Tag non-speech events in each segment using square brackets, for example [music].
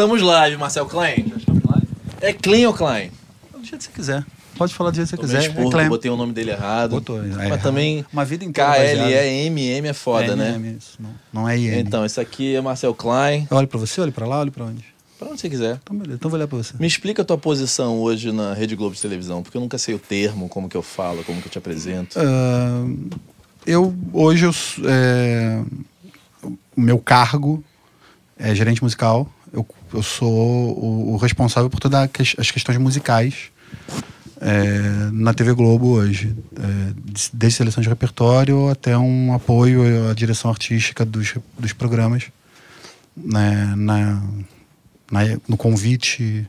estamos live, Marcel Klein. É Klein ou Klein? Do jeito que você quiser. Pode falar do jeito que você quiser. expor, é Clem. botei o nome dele errado. Botou, é Mas errado. também Uma vida inteira KLEMM é foda, né? MM, isso, não, não é IM. Então, esse aqui é Marcel Klein. Olha pra você, olha pra lá, olha pra onde. Pra onde você quiser. Então, beleza. Então, vou olhar pra você. Me explica a tua posição hoje na Rede Globo de televisão, porque eu nunca sei o termo, como que eu falo, como que eu te apresento. Ah, eu, hoje, eu, é, o meu cargo é gerente musical. Eu, eu sou o, o responsável por todas as questões musicais é, na TV Globo hoje. É, des- desde seleção de repertório até um apoio à direção artística dos, dos programas. né, na, na- no convite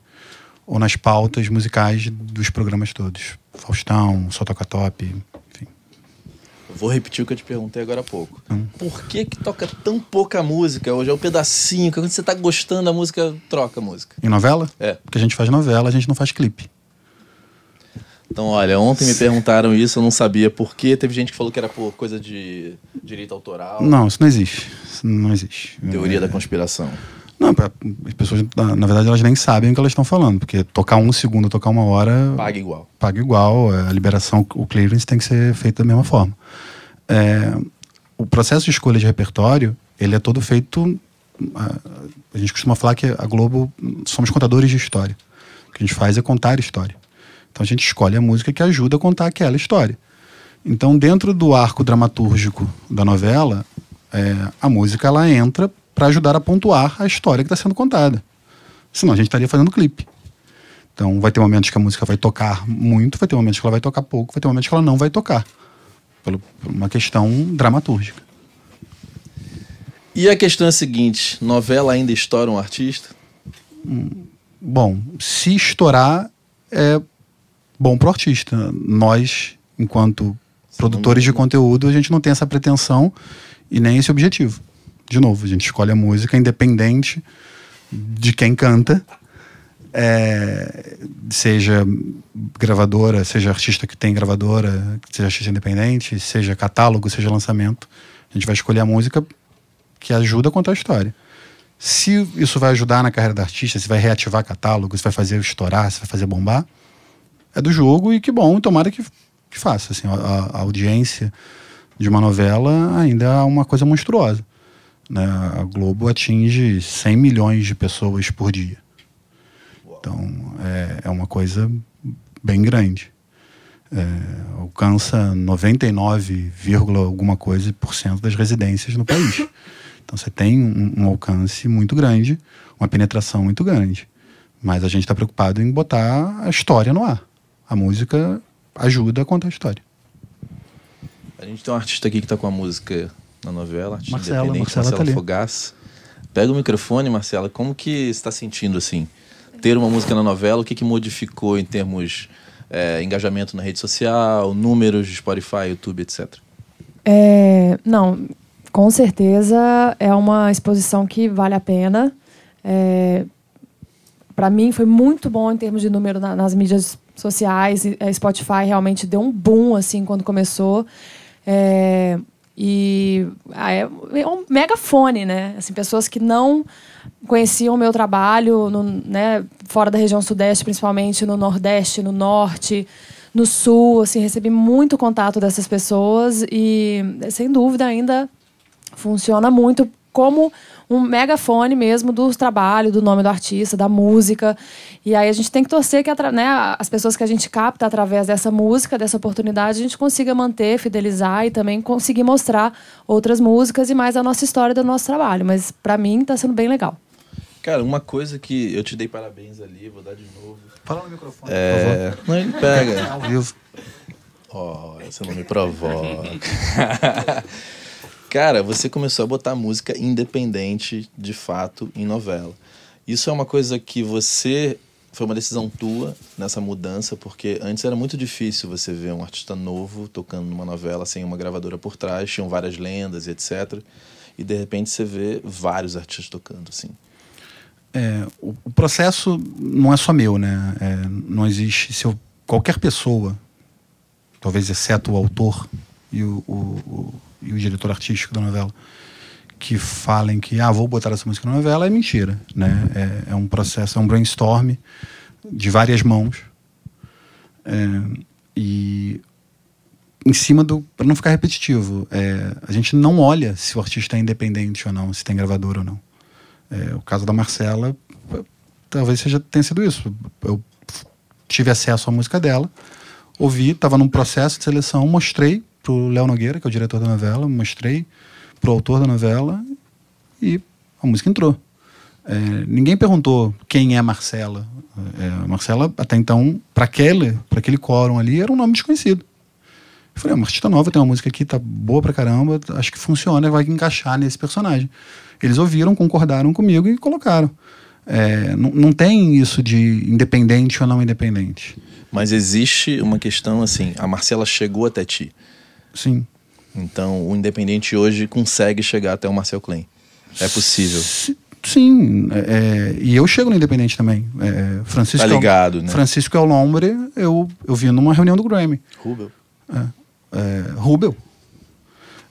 ou nas pautas musicais dos programas todos. Faustão, Só Toca Top, Vou repetir o que eu te perguntei agora há pouco. Hum. Por que que toca tão pouca música hoje? É um pedacinho, que quando você tá gostando da música, troca a música. Em novela? É. Porque a gente faz novela, a gente não faz clipe. Então, olha, ontem me perguntaram isso, eu não sabia por quê. Teve gente que falou que era por coisa de direito autoral, Não, isso não existe. Isso não existe. teoria É, da conspiração. Não, pra- as pessoas, na, na verdade, elas nem sabem o que elas estão falando. Porque tocar um segundo, tocar uma hora, Paga igual. paga igual. é, A liberação, o clearance tem que ser feito da mesma forma. É, o processo de escolha de repertório, ele é todo feito... A, a gente costuma falar que a Globo somos contadores de história. O que a gente faz é contar história. Então a gente escolhe a música que ajuda a contar aquela história. Então, dentro do arco dramatúrgico da novela, é, a música ela entra para ajudar a pontuar a história que está sendo contada. Senão a gente estaria fazendo clipe. Então, vai ter momentos que a música vai tocar muito, vai ter momentos que ela vai tocar pouco, vai ter momentos que ela não vai tocar. Pelo- Por uma questão dramatúrgica. E a questão é a seguinte: novela ainda estoura um artista? Bom, se estourar, é bom pro artista. Nós, enquanto produtores de conteúdo, a gente não tem essa pretensão e nem esse objetivo. De novo, a gente escolhe a música independente de quem canta, é, seja gravadora, seja artista que tem gravadora, seja artista independente, seja catálogo, seja lançamento. A gente vai escolher a música que ajuda a contar a história. Se isso vai ajudar na carreira do artista, se vai reativar catálogo, se vai fazer estourar, se vai fazer bombar, é do jogo e que bom, tomara que, que faça. Assim, a, a audiência de uma novela ainda é uma coisa monstruosa. Né? A Globo atinge 100 milhões de pessoas por dia. Então é, é uma coisa bem grande. É, alcança 99, vírgula alguma coisa por cento das residências no país. Então você tem um, um alcance muito grande, uma penetração muito grande. Mas a gente está preocupado em botar a história no ar. A música ajuda a contar a história. A gente tem um artista aqui que tá com a música na novela, artista Marcela, independente, Marcela Marcela tá ali. Fogaça. Pega o microfone, Marcela. Como que você está sentindo assim? Ter uma música na novela, o que, que modificou em termos é, engajamento na rede social, números de Spotify, YouTube, etc. É, não, com certeza é uma exposição que vale a pena. É, para mim foi muito bom em termos de número na- nas mídias sociais. E, é, Spotify realmente deu um boom assim quando começou. É, e ah, é, é um megafone, né? Assim, pessoas que não conheciam o meu trabalho, no, né, fora da região sudeste, principalmente no nordeste, no norte, no sul, assim, recebi muito contato dessas pessoas e, sem dúvida, ainda funciona muito como um megafone mesmo do trabalho, do nome do artista, da música. E aí a gente tem que torcer que né, as pessoas que a gente capta através dessa música, dessa oportunidade, a gente consiga manter, fidelizar e também conseguir mostrar outras músicas e mais a nossa história do nosso trabalho. Mas para mim está sendo bem legal. Cara, uma coisa que eu te dei parabéns ali, vou dar de novo. Fala no microfone, É... Não, ele pega. Ao vivo. Oh, você não me provoca. [laughs] [laughs] Cara, você começou a botar música independente, de fato, em novela. Isso é uma coisa que você. Foi uma decisão tua nessa mudança, porque antes era muito difícil você ver um artista novo tocando numa novela sem uma gravadora por trás, tinham várias lendas e etc. E de repente você vê vários artistas tocando, assim. É, o, o processo não é só meu, né? É, não existe. Se eu, qualquer pessoa, talvez exceto o autor e o, o- o- e o diretor artístico da novela, que falem que ah, vou botar essa música na novela é mentira. Né? É, é um processo, é um brainstorm de várias mãos. É, e em cima do. para não ficar repetitivo, é, a gente não olha se o artista é independente ou não, se tem gravador ou não. É, o caso da Marcela, talvez seja, tenha sido isso. Eu tive acesso à música dela, ouvi, estava num processo de seleção, mostrei pro Léo Nogueira, que é o diretor da novela, mostrei pro autor da novela e a música entrou. É, ninguém perguntou quem é a Marcela. É, a Marcela, até então, para aquele, aquele quórum ali, era um nome desconhecido. Eu falei, é uma artista nova, tem uma música aqui, tá boa pra caramba, acho que funciona, vai encaixar nesse personagem. Eles ouviram, concordaram comigo e colocaram. É, não, tem isso de independente ou não independente. Mas existe uma questão assim: a Marcela chegou até ti. Sim. Então, o independente hoje consegue chegar até o Marcel Klein. É possível. Sim, é, é, e eu chego no Independente também. É, Francisco tá ligado, El, né? Francisco El Lombre, eu, eu vi numa reunião do Grammy. Rubel. É, é, Rubel.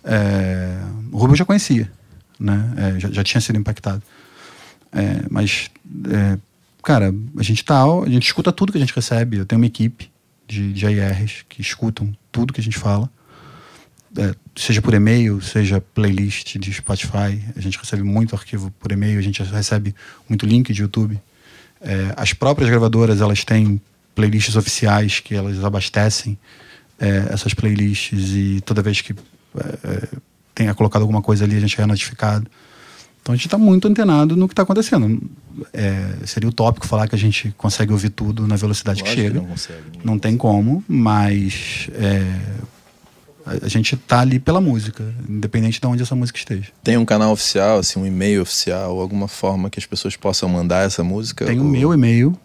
É, Rubel eu já conhecia, né? É, já, já, tinha sido impactado. É, mas, é, cara, a gente tá, a gente escuta tudo que a gente recebe. Eu tenho uma equipe de, de AIRs que escutam tudo que a gente fala é, seja por e-mail, seja playlist de Spotify. A gente recebe muito arquivo por e-mail, a gente recebe muito link de YouTube. É, as próprias gravadoras elas têm playlists oficiais que elas abastecem é, essas playlists e toda vez que é, é, tenha colocado alguma coisa ali a gente é notificado. Então a gente está muito antenado no que está acontecendo. É, seria utópico falar que a gente consegue ouvir tudo na velocidade Lógico que chega. Que não, consegue, não, não tem como, mas a gente tá ali pela música, independente de onde essa música esteja. Tem um canal oficial, assim, um e-mail oficial, alguma forma que as pessoas possam mandar essa música? Tem ou... o meu e-mail,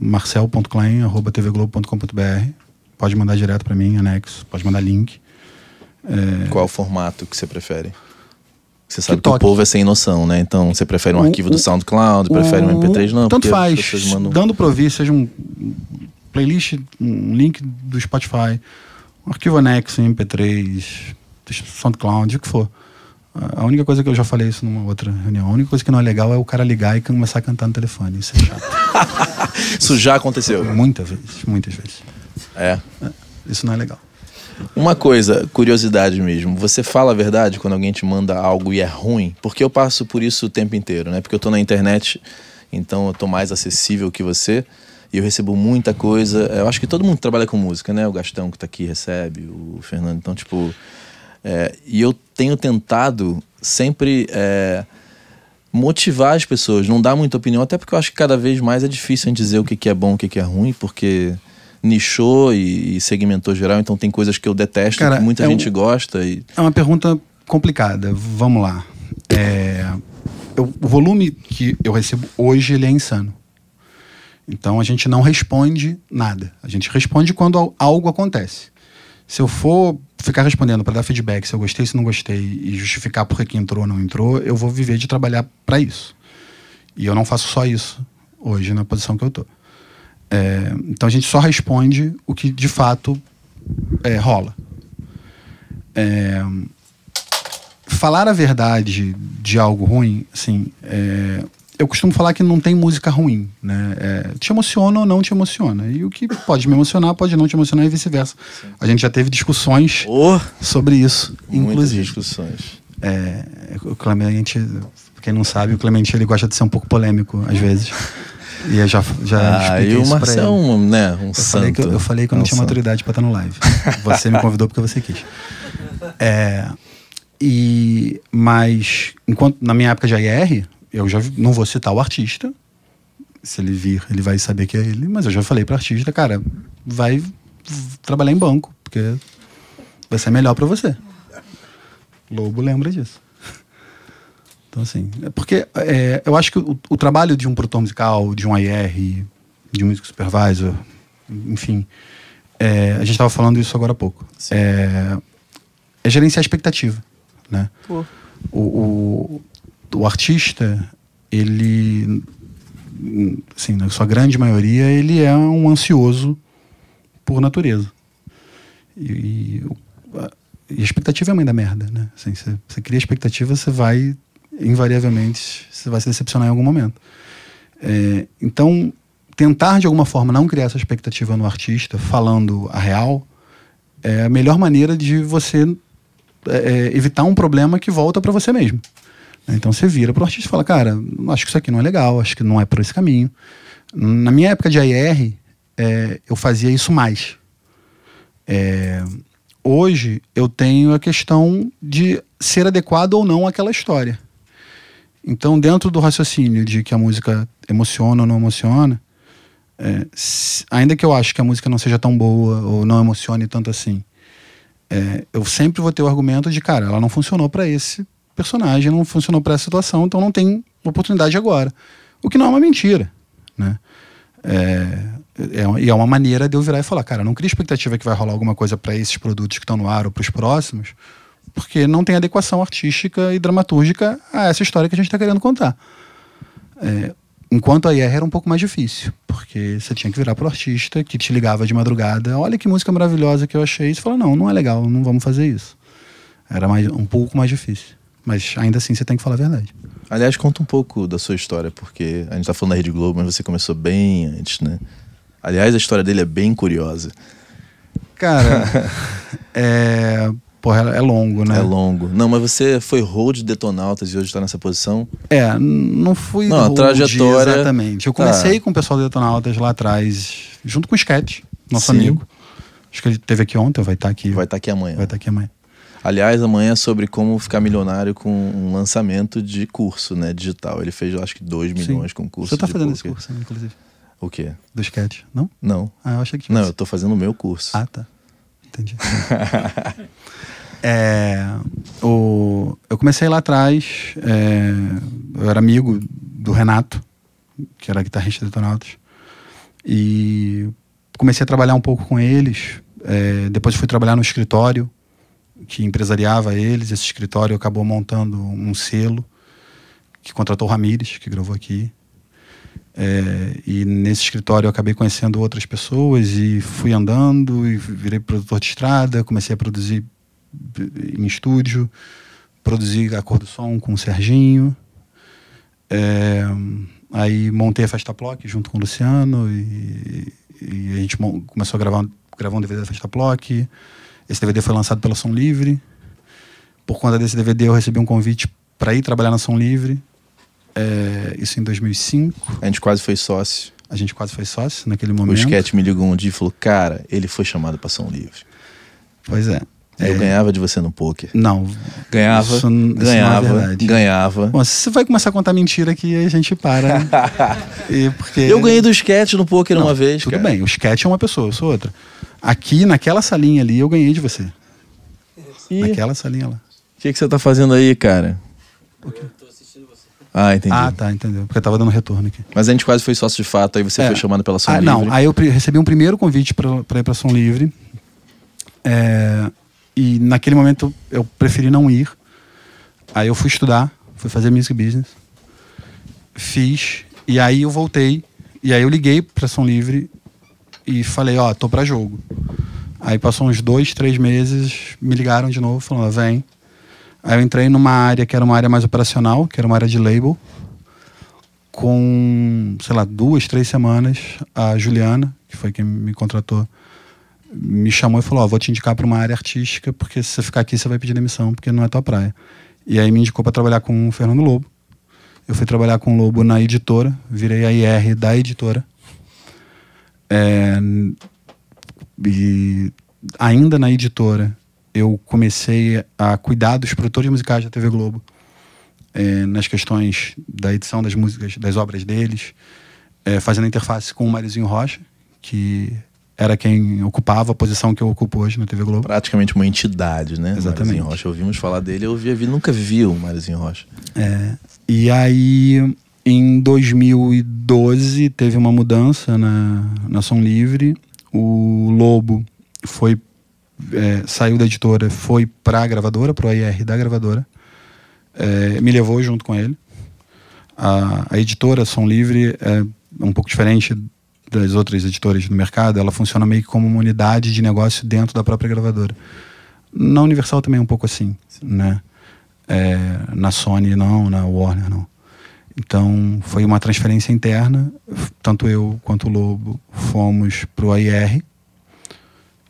marcel.klein.tvglobo.com.br. Pode mandar direto para mim, anexo, pode mandar link. É... Qual é o formato que você prefere? Você sabe que, que o povo é sem noção, né? Então você prefere um arquivo do SoundCloud, prefere um MP3? Não, tanto faz. Mandam... Dando pra ouvir, seja um playlist, um link do Spotify, um arquivo anexo em MP3, SoundCloud, o que for. A única coisa que eu já falei isso numa outra reunião, a única coisa que não é legal é o cara ligar e começar a cantar no telefone. Isso é chato. [laughs] isso já aconteceu? Muitas vezes, muitas vezes. É. é. Isso não é legal. Uma coisa, curiosidade mesmo, você fala a verdade quando alguém te manda algo e é ruim? Porque eu passo por isso o tempo inteiro, né? Porque eu tô na internet, então eu tô mais acessível que você. E eu recebo muita coisa. Eu acho que todo mundo trabalha com música, né? O Gastão que está aqui recebe, o Fernando. Então, tipo. É, e eu tenho tentado sempre é, motivar as pessoas, não dar muita opinião, até porque eu acho que cada vez mais é difícil a gente dizer o que, que é bom o que, que é ruim, porque nichou e, e, segmentou geral, então tem coisas que eu detesto, Cara, que muita é gente um, gosta. E... É uma pergunta complicada. Vamos lá. É, eu, o volume que eu recebo hoje ele é insano. Então a gente não responde nada. A gente responde quando algo acontece. Se eu for ficar respondendo para dar feedback, se eu gostei, se não gostei e justificar por que entrou ou não entrou, eu vou viver de trabalhar para isso. E eu não faço só isso hoje na posição que eu tô. É, então a gente só responde o que de fato é, rola. É, falar a verdade de algo ruim, assim, é, eu costumo falar que não tem música ruim, né? É, te emociona ou não te emociona. E o que pode me emocionar, pode não te emocionar e vice-versa. A gente já teve discussões oh, sobre isso, inclusive. Muitas discussões. É, o Clemente, quem não sabe, o Clemente ele gosta de ser um pouco polêmico às vezes. E eu já, já ah, e o Marcel é um, né, um eu santo. Falei que, eu falei que eu não é um tinha santo. maturidade para estar no live. Você me convidou porque você quis. É, e, mas, enquanto na minha época de IR, eu já não vou citar o artista. Se ele vir, ele vai saber que é ele. Mas eu já falei para artista, cara, vai trabalhar em banco, porque vai ser melhor para você. Lobo lembra disso. Então, assim, é porque é, eu acho que o, o, trabalho de um produtor musical, de um IR, de um music supervisor, enfim, é, a gente estava falando isso agora há pouco. É, é, gerenciar a expectativa, né? O, o, o artista, ele, assim, na sua grande maioria, ele é um ansioso por natureza. E, e a expectativa é a mãe da merda, né? Assim, você, você cria expectativa, você vai, invariavelmente, você vai se decepcionar em algum momento. É, então, tentar de alguma forma não criar essa expectativa no artista, falando a real, é a melhor maneira de você é, é evitar um problema que volta para você mesmo. Então você vira pro artista e fala, cara, acho que isso aqui não é legal, acho que não é por esse caminho. Na minha época de AR, é, eu fazia isso mais. É, hoje eu tenho a questão de ser adequado ou não àquela história. Então, dentro do raciocínio de que a música emociona ou não emociona, é, ainda que eu acho que a música não seja tão boa ou não emocione tanto assim, é, eu sempre vou ter o argumento de, cara, ela não funcionou para esse personagem, não funcionou para essa situação, então não tem oportunidade agora. O que não é uma mentira, né? É, é, e é uma maneira de eu virar e falar, cara, não cria expectativa que vai rolar alguma coisa para esses produtos que estão no ar ou para os próximos, porque não tem adequação artística e dramatúrgica a essa história que a gente está querendo contar. É, enquanto a IR era um pouco mais difícil, porque você tinha que virar pro artista que te ligava de madrugada, olha que música maravilhosa que eu achei, e você fala, não, não é legal, não vamos fazer isso. Era mais, um pouco mais difícil. Mas ainda assim você tem que falar a verdade. Aliás, conta um pouco da sua história, porque a gente tá falando da Rede Globo, mas você começou bem antes, né? Aliás, a história dele é bem curiosa. Cara, [laughs] é. Porra, é longo, né? É longo. Não, mas você foi road Detonautas e hoje está nessa posição? É, não fui não, road, trajetória... exatamente. Eu comecei tá. com o pessoal do Detonautas lá atrás, junto com o Sketch, nosso Sim. amigo. Acho que ele teve aqui ontem, vai estar tá aqui. Vai estar tá aqui amanhã. Vai estar tá aqui amanhã. Aliás, amanhã é sobre como ficar milionário com um lançamento de curso, né, digital. Ele fez, acho que, 2 milhões Sim. com curso. Você está fazendo esse curso, inclusive? O quê? Do sketch, não? Não. Ah, eu achei que Não, eu tô fazendo o meu curso. Ah, tá. Entendi. [laughs] é, o, eu comecei lá atrás, é, eu era amigo do Renato, que era guitarrista do Detonautas, e comecei a trabalhar um pouco com eles. É, depois fui trabalhar no escritório que empresariava eles. Esse escritório acabou montando um selo que contratou o Ramires, que gravou aqui. É, e nesse escritório eu acabei conhecendo outras pessoas e fui andando e virei produtor de estrada, comecei a produzir em estúdio, produzi a cor do som com o Serginho. É, aí montei a Festa Plock junto com o Luciano e, e a gente começou a gravar, gravar um DVD da Festa Plock. Esse DVD foi lançado pela Som Livre. Por conta desse DVD eu recebi um convite para ir trabalhar na Som Livre é, isso em 2005. A gente quase foi sócio. A gente quase foi sócio naquele momento. O Sketch me ligou um dia e falou: Cara, ele foi chamado para São Livre. Pois é. Eu é... ganhava de você no poker. Não. Ganhava, isso, ganhava, isso ganhava. Bom, se você vai começar a contar mentira aqui, a gente para. [laughs] e porque... Eu ganhei do sketch no poker não, uma vez, Tudo cara. bem, o sketch é uma pessoa, eu sou outra. Aqui, naquela salinha ali, eu ganhei de você. E... Naquela salinha lá. O que, que você tá fazendo aí, cara? O quê? Ah, entendi. Ah, tá, entendeu. Porque eu tava dando retorno aqui. Mas a gente quase foi sócio de fato, aí você é. foi chamado pela Som ah, Livre. Não, aí eu recebi um primeiro convite para ir pra Som Livre. É, e naquele momento eu preferi não ir. Aí eu fui estudar, fui fazer music business. Fiz, e aí eu voltei. E aí eu liguei pra Som Livre e falei, ó, oh, tô pra jogo. Aí passou uns dois, três meses, me ligaram de novo, falando, vem. Aí eu entrei numa área que era uma área mais operacional, que era uma área de label. Com, sei lá, duas, três semanas, a Juliana, que foi quem me contratou, me chamou e falou: Ó, oh, vou te indicar para uma área artística, porque se você ficar aqui você vai pedir demissão, porque não é tua praia. E aí me indicou para trabalhar com o Fernando Lobo. Eu fui trabalhar com o Lobo na editora, virei a IR da editora. É, e ainda na editora, eu comecei a cuidar dos produtores musicais da TV Globo, é, nas questões da edição das músicas, das obras deles, é, fazendo interface com o Marizinho Rocha, que era quem ocupava a posição que eu ocupo hoje na TV Globo. Praticamente uma entidade, né? Exatamente. Marizinho Rocha, ouvimos falar dele, eu vi, nunca vi o Marizinho Rocha. É, e aí, em 2012, teve uma mudança na, na Som Livre. O Lobo foi é, saiu da editora, foi para a gravadora, para o IR da gravadora, é, me levou junto com ele. A, a, editora Som Livre é um pouco diferente das outras editoras do mercado, ela funciona meio que como uma unidade de negócio dentro da própria gravadora. Na Universal também é um pouco assim, né? É, na Sony não, na Warner não. Então foi uma transferência interna, tanto eu quanto o Lobo fomos para o AIR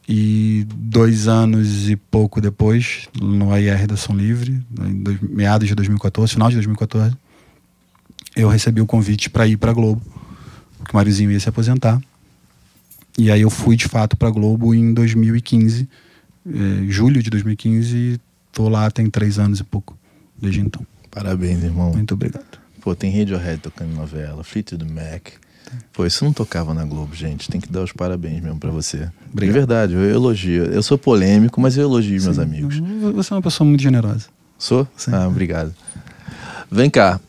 e dois anos e pouco depois, no AIR da Som Livre, em dois, meados de 2014, final de 2014, eu recebi o convite para ir para a Globo, porque o Mariozinho ia se aposentar. E aí eu fui de fato para a Globo em 2015, eh, julho de 2015, e tô lá tem três anos e pouco desde então. Parabéns, irmão. Muito obrigado. Pô, tem Radiohead tocando novela, Fleetwood Mac. Pô, isso não tocava na Globo, gente. Tem que dar os parabéns mesmo para você. Obrigado. De verdade, eu elogio. Eu sou polêmico, mas eu elogio meus amigos. Você é uma pessoa muito generosa. Sou? Sim. Ah, obrigado. Vem cá.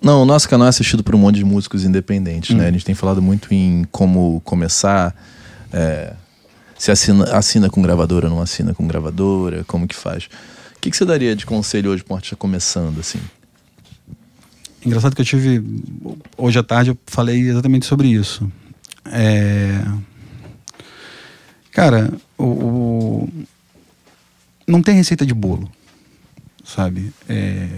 Não, o nosso canal é assistido por um monte de músicos independentes, né? A gente tem falado muito em como começar. é, se assina, assina com gravadora ou não assina com gravadora, como que faz. O que, que você daria de conselho hoje para um artista começando, assim? Engraçado que eu tive. Hoje à tarde eu falei exatamente sobre isso. É, Cara, o, o- não tem receita de bolo, sabe? É,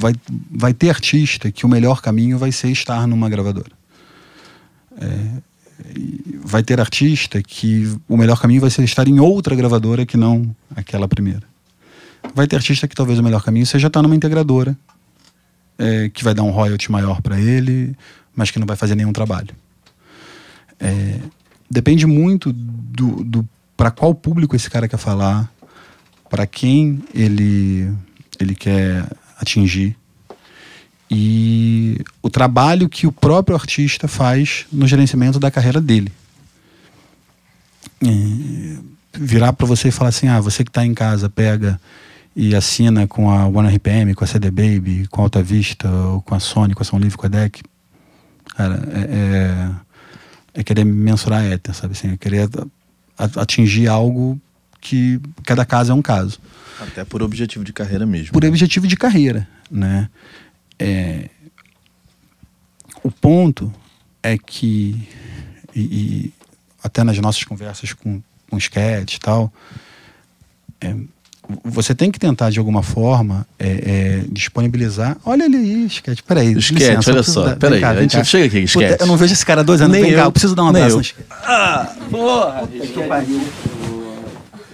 Vai, vai ter artista que o melhor caminho vai ser estar numa gravadora. É, vai ter artista que o melhor caminho vai ser estar em outra gravadora que não aquela primeira. Vai ter artista que talvez o melhor caminho seja estar numa integradora é, que vai dar um royalty maior para ele, mas que não vai fazer nenhum trabalho. É, depende muito do, do para qual público esse cara quer falar, para quem ele ele quer atingir e o trabalho que o próprio artista faz no gerenciamento da carreira dele. É, virar para você e falar assim, ah, você que está em casa pega e assina com a Warner RPM, com a CD Baby, com a Alta Vista, ou com a Sony, com a Som Livre, com a DEC. Cara, é, é, é querer mensurar a éter, sabe assim? É querer atingir algo que cada caso é um caso. Até por objetivo de carreira mesmo. Por objetivo de carreira, né? É, o ponto é que, e, e até nas nossas conversas com, com sketch e tal, é, você tem que tentar de alguma forma é, é, disponibilizar. Olha ele aí, sketch. Peraí. Sketch, licença, eu olha só, dar- peraí, cá, a gente cá. chega aqui, Puta, sketch. Eu não vejo esse cara há dois anos. Nem vem cá, eu, eu preciso dar um abraço eu. no sketch.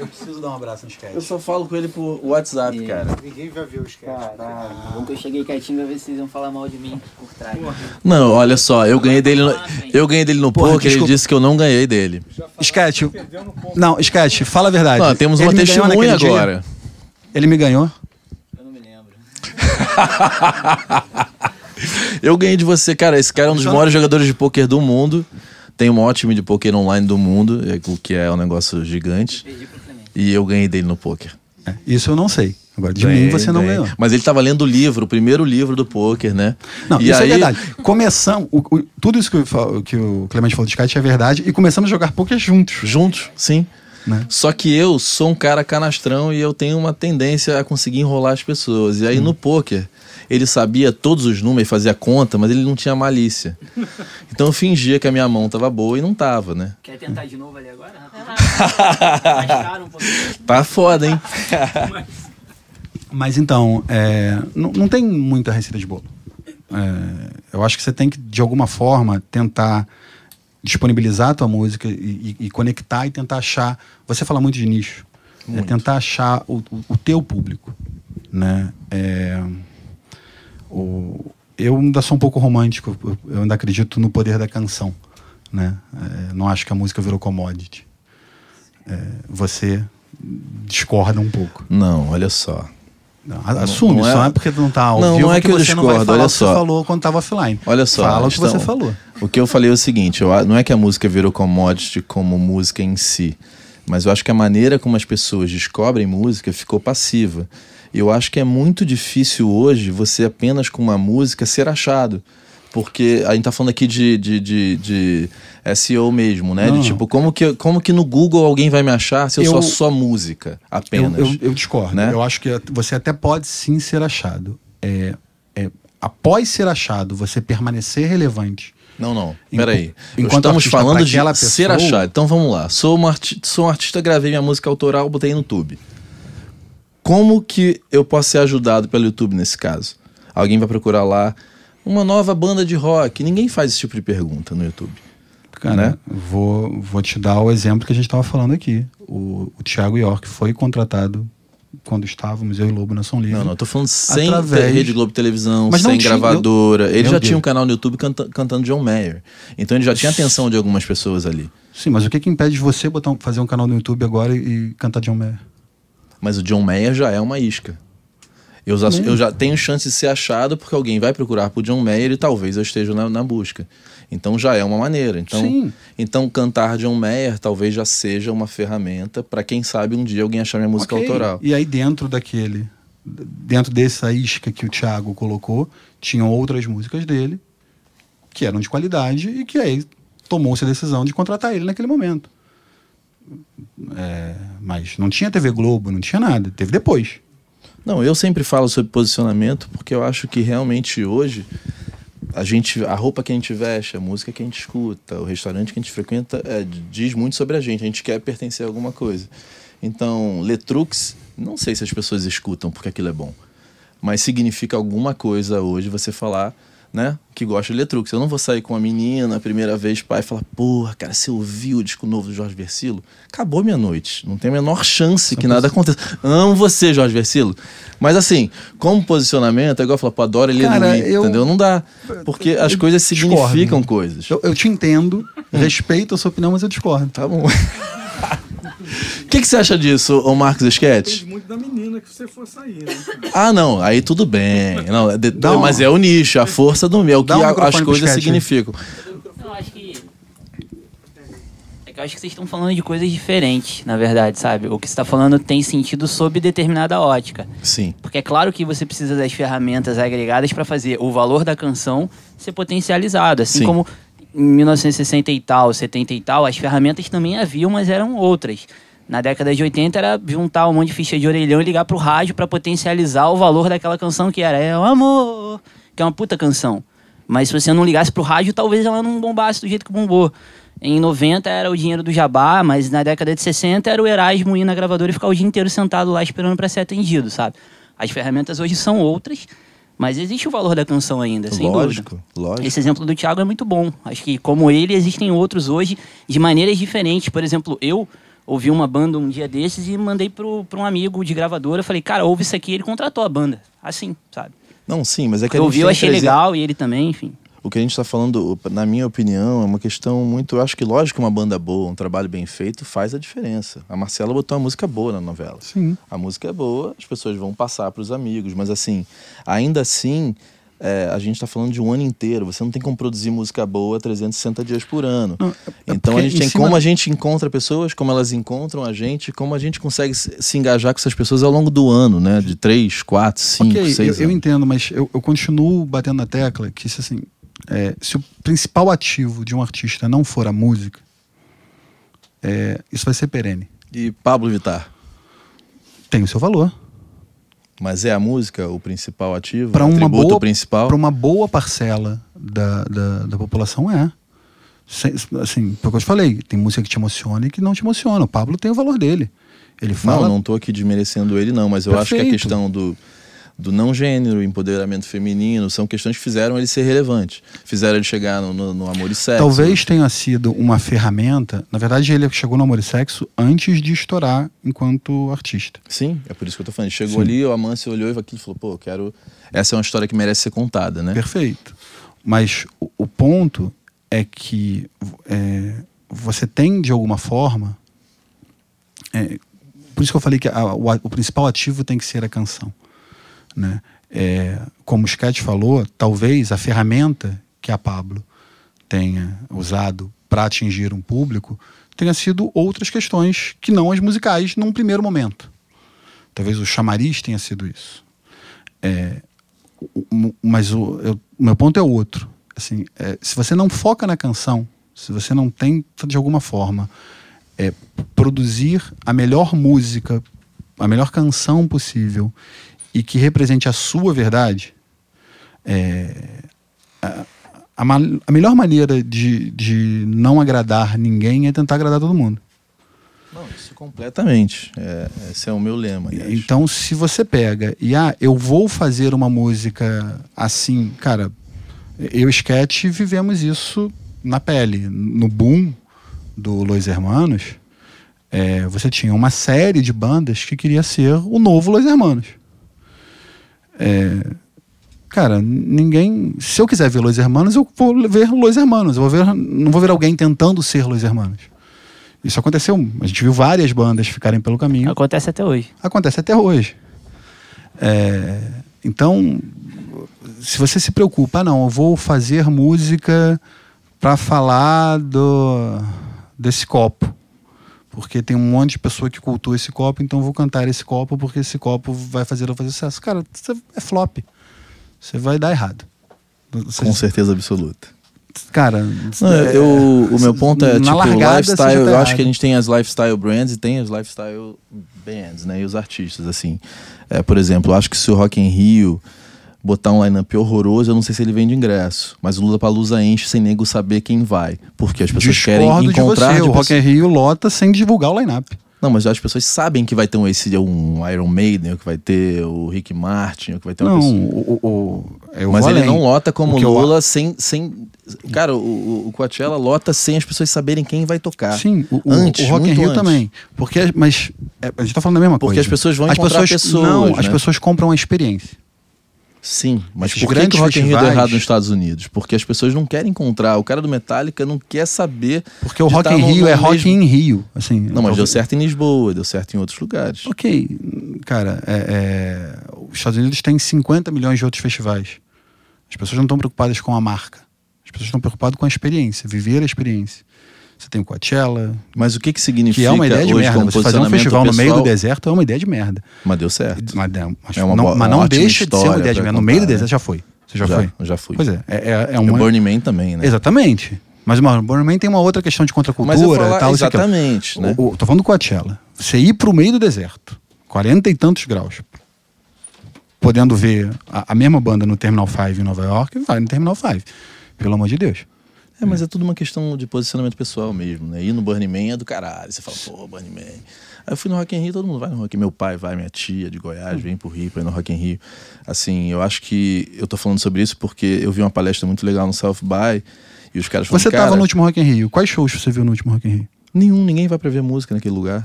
Eu preciso dar um abraço no sketch. Eu só falo com ele por WhatsApp, cara. Ninguém vai ver os caras. Caralho, bom que eu cheguei quietinho pra ver se vocês iam falar mal de mim por trás. Não, olha só, eu ganhei dele no, eu ganhei dele no Porra, poker, ele disse que eu não ganhei dele. Sketch. Não, Sketch, fala a verdade. Não, temos uma testemunha naquele dia? agora. Ele me ganhou? Eu não me lembro. [laughs] Eu ganhei de você, cara. Esse cara é um dos maiores jogadores de poker do mundo. Tem o maior time de poker online do mundo, é, o que é um negócio gigante. E eu ganhei dele no poker. É, isso eu não sei. Agora, de Ganhei, mim você não ganhei. ganhou. Mas ele tava lendo o livro, o primeiro livro do poker, né? Não, e isso aí, é verdade. Começamos. o- o- tudo isso que, eu que o Clemente falou de sketch é verdade. E começamos a jogar poker juntos. Juntos, sim. Né? Só que eu sou um cara canastrão e eu tenho uma tendência a conseguir enrolar as pessoas. E aí Hum. no poker, ele sabia todos os números, fazia conta, mas ele não tinha malícia. Então eu fingia que a minha mão tava boa e não tava, né? Quer tentar de novo ali agora? Um. Tá foda, hein? Mas então, é, não, não tem muita receita de bolo. É, eu acho que você tem que, de alguma forma, tentar disponibilizar a tua música e, e- e conectar e tentar achar. Você fala muito de nicho. É Muito. tentar achar o, o- o teu público. Né? É, o- eu ainda sou um pouco romântico. eu- ainda acredito no poder da canção. Né? É, não acho que a música virou commodity. É, você discorda um pouco. Não, olha só. Não, assume, não é- só é porque não tá ao Não, vivo não é que eu você não vai discordo, falar olha o que só. você falou quando tava offline. Olha só. Fala o que então, você falou. O que eu falei é o seguinte: eu, não é que a música virou commodity como música em si, mas eu acho que a maneira como as pessoas descobrem música ficou passiva. Eu acho que é muito difícil hoje você apenas com uma música ser achado. Porque a gente tá falando aqui de, de, de, de SEO mesmo, né? Não. De tipo, como que, como que no Google alguém vai me achar se eu, Eu- sou só música Eu, apenas? eu, eu discordo. né? Eu acho que você até pode sim ser achado. É, é, após ser achado, você permanecer relevante Não, não. Peraí. enquanto Estamos falando de aquela ser pessoa- achado. Então vamos lá. Sou, uma arti- sou um artista, gravei minha música autoral, botei no YouTube. Como que eu posso ser ajudado pelo YouTube nesse caso? Alguém vai procurar lá uma nova banda de rock. Ninguém faz esse tipo de pergunta no YouTube. Cara, Né? vou, vou te dar o exemplo que a gente estava falando aqui. O, o Thiago York foi contratado quando estávamos, eu e Lobo, na Som Livre. Não, não, eu tô falando sem Através- Rede Globo Televisão, Mas sem tinha- gravadora. Ele Meu já Deus. tinha um canal no YouTube canta- cantando John Mayer. Então ele já tinha atenção de algumas pessoas ali. Sim, mas o que, que impede de você botar um- fazer um canal no YouTube agora e, e cantar John Mayer? Mas o John Mayer já é uma isca. Eu já, eu já tenho chance de ser achado porque alguém vai procurar por John Mayer e talvez eu esteja na, na busca. Então já é uma maneira. Então, Sim. então cantar John Mayer talvez já seja uma ferramenta para quem sabe um dia alguém achar minha música Ok. autoral. E aí dentro daquele, dentro dessa isca que o Thiago colocou, tinham outras músicas dele que eram de qualidade e que aí tomou-se a decisão de contratar ele naquele momento. É, mas não tinha TV Globo, não tinha nada. Teve depois. Não, eu sempre falo sobre posicionamento porque eu acho que realmente hoje a gente, a roupa que a gente veste, a música que a gente escuta, o restaurante que a gente frequenta é, diz muito sobre a gente. A gente quer pertencer a alguma coisa. Então, Letrux, não sei se as pessoas escutam porque aquilo é bom, mas significa alguma coisa hoje você falar, né, que gosta de Letrux. Eu não vou sair com uma menina a primeira vez, pai, e falar, porra, cara, você ouviu o disco novo do Jorge Versilo? Acabou minha noite. Não tem a menor chance que nada aconteça. Amo você, Jorge Versilo. Mas assim, como posicionamento, é igual falar, pô, adoro ele Cara, eu- entendeu? Não dá. Porque as eu coisas discordo. significam coisas. Eu, eu te entendo, respeito a sua opinião, mas eu discordo. Tá bom. [laughs] O [laughs] que, que você acha disso, ô Marcos Sketch? Depende muito da menina que você for sair, né? Ah, não, aí tudo bem. Não, é de- Dá um- mas é o nicho, a força do meu, é o que Dá um a- microfone as pro coisas significam. Eu acho que. É que eu acho que vocês estão falando de coisas diferentes, na verdade, sabe? O que você está falando tem sentido sob determinada ótica. Sim. Porque é claro que você precisa das ferramentas agregadas para fazer o valor da canção ser potencializado. Assim Sim. como em 1960 e tal, 70 e tal, as ferramentas também haviam, mas eram outras. Na década de 80 era juntar um monte de ficha de orelhão e ligar pro rádio para potencializar o valor daquela canção que era É o Amor, que é uma puta canção. Mas se você não ligasse pro rádio, talvez ela não bombasse do jeito que bombou. Em 90 era o dinheiro do jabá, mas na década de 60 era o Erasmo ir na gravadora e ficar o dia inteiro sentado lá esperando para ser atendido, sabe? As ferramentas hoje são outras, mas existe o valor da canção ainda, sem dúvida. Lógico, lógico. Esse exemplo do Thiago é muito bom. Acho que, como ele, existem outros hoje de maneiras diferentes. Por exemplo, eu ouvi uma banda um dia desses e mandei pro um amigo de gravadora. Falei, cara, ouve isso aqui. Ele contratou a banda. Assim, sabe? Não, sim, mas é que Eu ouvi, eu achei trazer- legal e ele também, enfim. O que a gente está falando, na minha opinião, é uma questão muito. Eu acho que, lógico, que uma banda boa, um trabalho bem feito, faz a diferença. A Marcela botou uma música boa na novela. Sim. A música é boa, as pessoas vão passar para os amigos, mas assim, ainda assim, é, a gente está falando de um ano inteiro. Você não tem como produzir música boa 360 dias por ano. Não, é então a gente em tem cima- como a gente encontra pessoas, como elas encontram a gente, como a gente consegue se engajar com essas pessoas ao longo do ano, né? De três, quatro, cinco, ok, seis eu, eu anos. entendo, mas eu, eu continuo batendo na tecla que assim, é, se o principal ativo de um artista não for a música, é, isso vai ser perene. E Pablo Vittar. Tem o seu valor. Mas é a música o principal ativo? Para uma boa, principal? uma boa parcela da, da, da população é. Sem- Assim, foi o que eu te falei, tem música que te emociona e que não te emociona. O Pablo tem o valor dele. Ele fala. Não, não tô aqui desmerecendo ele, não, mas eu acho que a Perfeito. questão do, do não gênero, empoderamento feminino, são questões que fizeram ele ser relevante. Fizeram ele chegar no, no, no amor e sexo. Talvez tenha sido uma ferramenta. Na verdade, ele chegou no Amor e Sexo antes de estourar enquanto artista. Sim, é por isso que eu tô falando. Chegou Sim. ali, o Amâncio olhou e aquilo falou, pô, quero. Essa é uma história que merece ser contada, né? Perfeito. Mas o, o ponto é que é, você tem, de alguma forma. é, por isso que eu falei que a- o, o principal ativo tem que ser a canção. Né? É, como o Sketch falou, talvez a ferramenta que a Pablo tenha usado para atingir um público tenha sido outras questões que não as musicais num primeiro momento. Talvez o chamariz tenha sido isso. É, mas o, eu- meu ponto é outro. Assim, é, se você não foca na canção, se você não tenta de alguma forma é, produzir a melhor música, a melhor canção possível e que represente a sua verdade, é, a, a, a melhor maneira de, de não agradar ninguém é tentar agradar todo mundo. Não, isso completamente. É, esse é o meu lema. aliás. Então, se você pega e, ah, eu vou fazer uma música assim, cara, eu e Sketch vivemos isso na pele. No boom do Los Hermanos, é, você tinha uma série de bandas que queria ser o novo Los Hermanos. É, cara, ninguém. Se eu quiser ver Los Hermanos, eu vou ver Los Hermanos. Eu vou ver, não vou ver alguém tentando ser Los Hermanos. Isso aconteceu. A gente viu várias bandas ficarem pelo caminho Acontece até hoje. acontece até hoje. É, então, se você se preocupa, ah, não, eu vou fazer música para falar do, desse copo. Porque tem um monte de pessoa que cultua esse copo, então eu vou cantar esse copo porque esse copo vai fazer eu fazer sucesso. Cara, você é flop. Você vai dar errado. Você- Com certeza absoluta. Cara, Não, é- eu, o meu ponto é, na tipo, largada, lifestyle. tá Eu acho errado. que a gente tem as lifestyle brands e tem as lifestyle bands, né? E os artistas, assim. É, por exemplo, eu acho que se o Rock in Rio botar um line-up horroroso, eu não sei se ele vende ingresso. Mas o Lula Palusa enche sem nego saber quem vai. Porque as pessoas querem discordo de encontrar... você. de O Rock in pessoas- Rio lota sem divulgar o line-up. Não, mas as pessoas sabem que vai ter um, esse, um Iron Maiden, ou que vai ter o Rick Martin, ou que vai ter uma Não, pessoa... o, o, o- Mas ele além. não lota como O que eu- Lula sem, sem. Cara, o, o- Coachella lota sem as pessoas saberem quem vai tocar. Sim, o, Antes, o Rock in Rio antes. também. Porque, mas é, a gente tá falando da mesma Porque coisa. as pessoas vão as encontrar pessoas, pessoas, Não, as né? pessoas compram a experiência. Sim, mas Esses por que, que o Rock in Rio deu errado nos Estados Unidos? Porque as pessoas não querem encontrar. O cara do Metallica não quer saber. Porque o Rock in Rio é Rock mesmo- in Rio. Assim, Não, mas deu talvez- certo em Lisboa, deu certo em outros lugares. Ok, cara, é, é, os Estados Unidos têm 50 milhões de outros festivais. As pessoas não estão preocupadas com a marca. As pessoas estão preocupadas com a experiência, viver a experiência. Você tem o Coachella, Mas o que, que significa que é uma ideia de hoje merda. Você fazer um festival no meio do pessoal? deserto é uma ideia de merda. Mas deu certo. Mas, não- mas É uma não, mas não deixa de ser uma ideia de merda. No meio do contar, deserto né? já foi. Você já, já, foi? já fui. Pois é, é, é, é O uma... Burning Man também, né? Exatamente. Mas o Burning Man tem uma outra questão de contracultura e tal. exatamente, né? O, o- tô falando do Coachella. Você ir pro meio do deserto, 40 e tantos graus, podendo ver a, a mesma banda no Terminal 5 em Nova York, vai no Terminal 5. Pelo amor de Deus. É, mas é tudo uma questão de posicionamento pessoal mesmo, né? Ir no Burning Man é do caralho. Você fala, pô, Burning Man. Aí eu fui no Rock in Rio, todo mundo vai no Rock. Meu pai vai, minha tia de Goiás vem pro Rio ir no Rock in Rio. Assim, eu acho que eu tô falando sobre isso porque eu vi uma palestra muito legal no South by e os caras falaram, Você tava no último Rock in Rio. Quais shows você viu no último Rock in Rio? nenhum, ninguém vai pra ver música naquele lugar.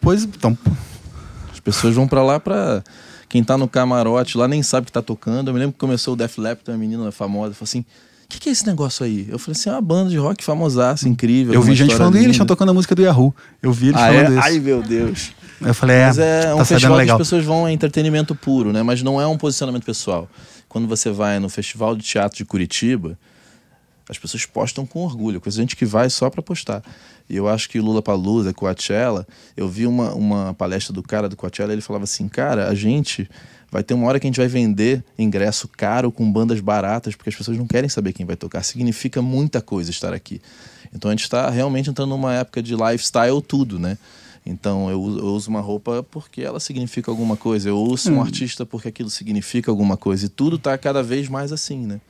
Pois então. As pessoas vão pra lá pra... Quem tá no camarote lá nem sabe que tá tocando. Eu me lembro que começou o Def Leppard, uma menina famosa, falou assim... O que, que é esse negócio aí? Eu falei assim, é uma banda de rock famosaça, incrível. Eu com vi gente falando, "Ih, eles linda." estão tocando a música do Yahoo. Eu vi eles Ah, falando é? isso. Ai, meu Deus. Eu falei, é, Mas é um tá sabendo festival que legal. as pessoas vão é entretenimento puro, né? Mas não é um posicionamento pessoal. Quando você vai no Festival de Teatro de Curitiba, as pessoas postam com orgulho, coisa gente que vai só para postar. E eu acho que o Lula Palusa, Coachella, eu vi uma, uma palestra do cara do Coachella, ele falava assim, cara, a gente vai ter uma hora que a gente vai vender ingresso caro com bandas baratas, porque as pessoas não querem saber quem vai tocar. Significa muita coisa estar aqui. Então a gente está realmente entrando numa época de lifestyle tudo, né? Então eu uso, eu uso uma roupa porque ela significa alguma coisa. Eu ouço um artista porque aquilo significa alguma coisa. E tudo tá cada vez mais assim, né?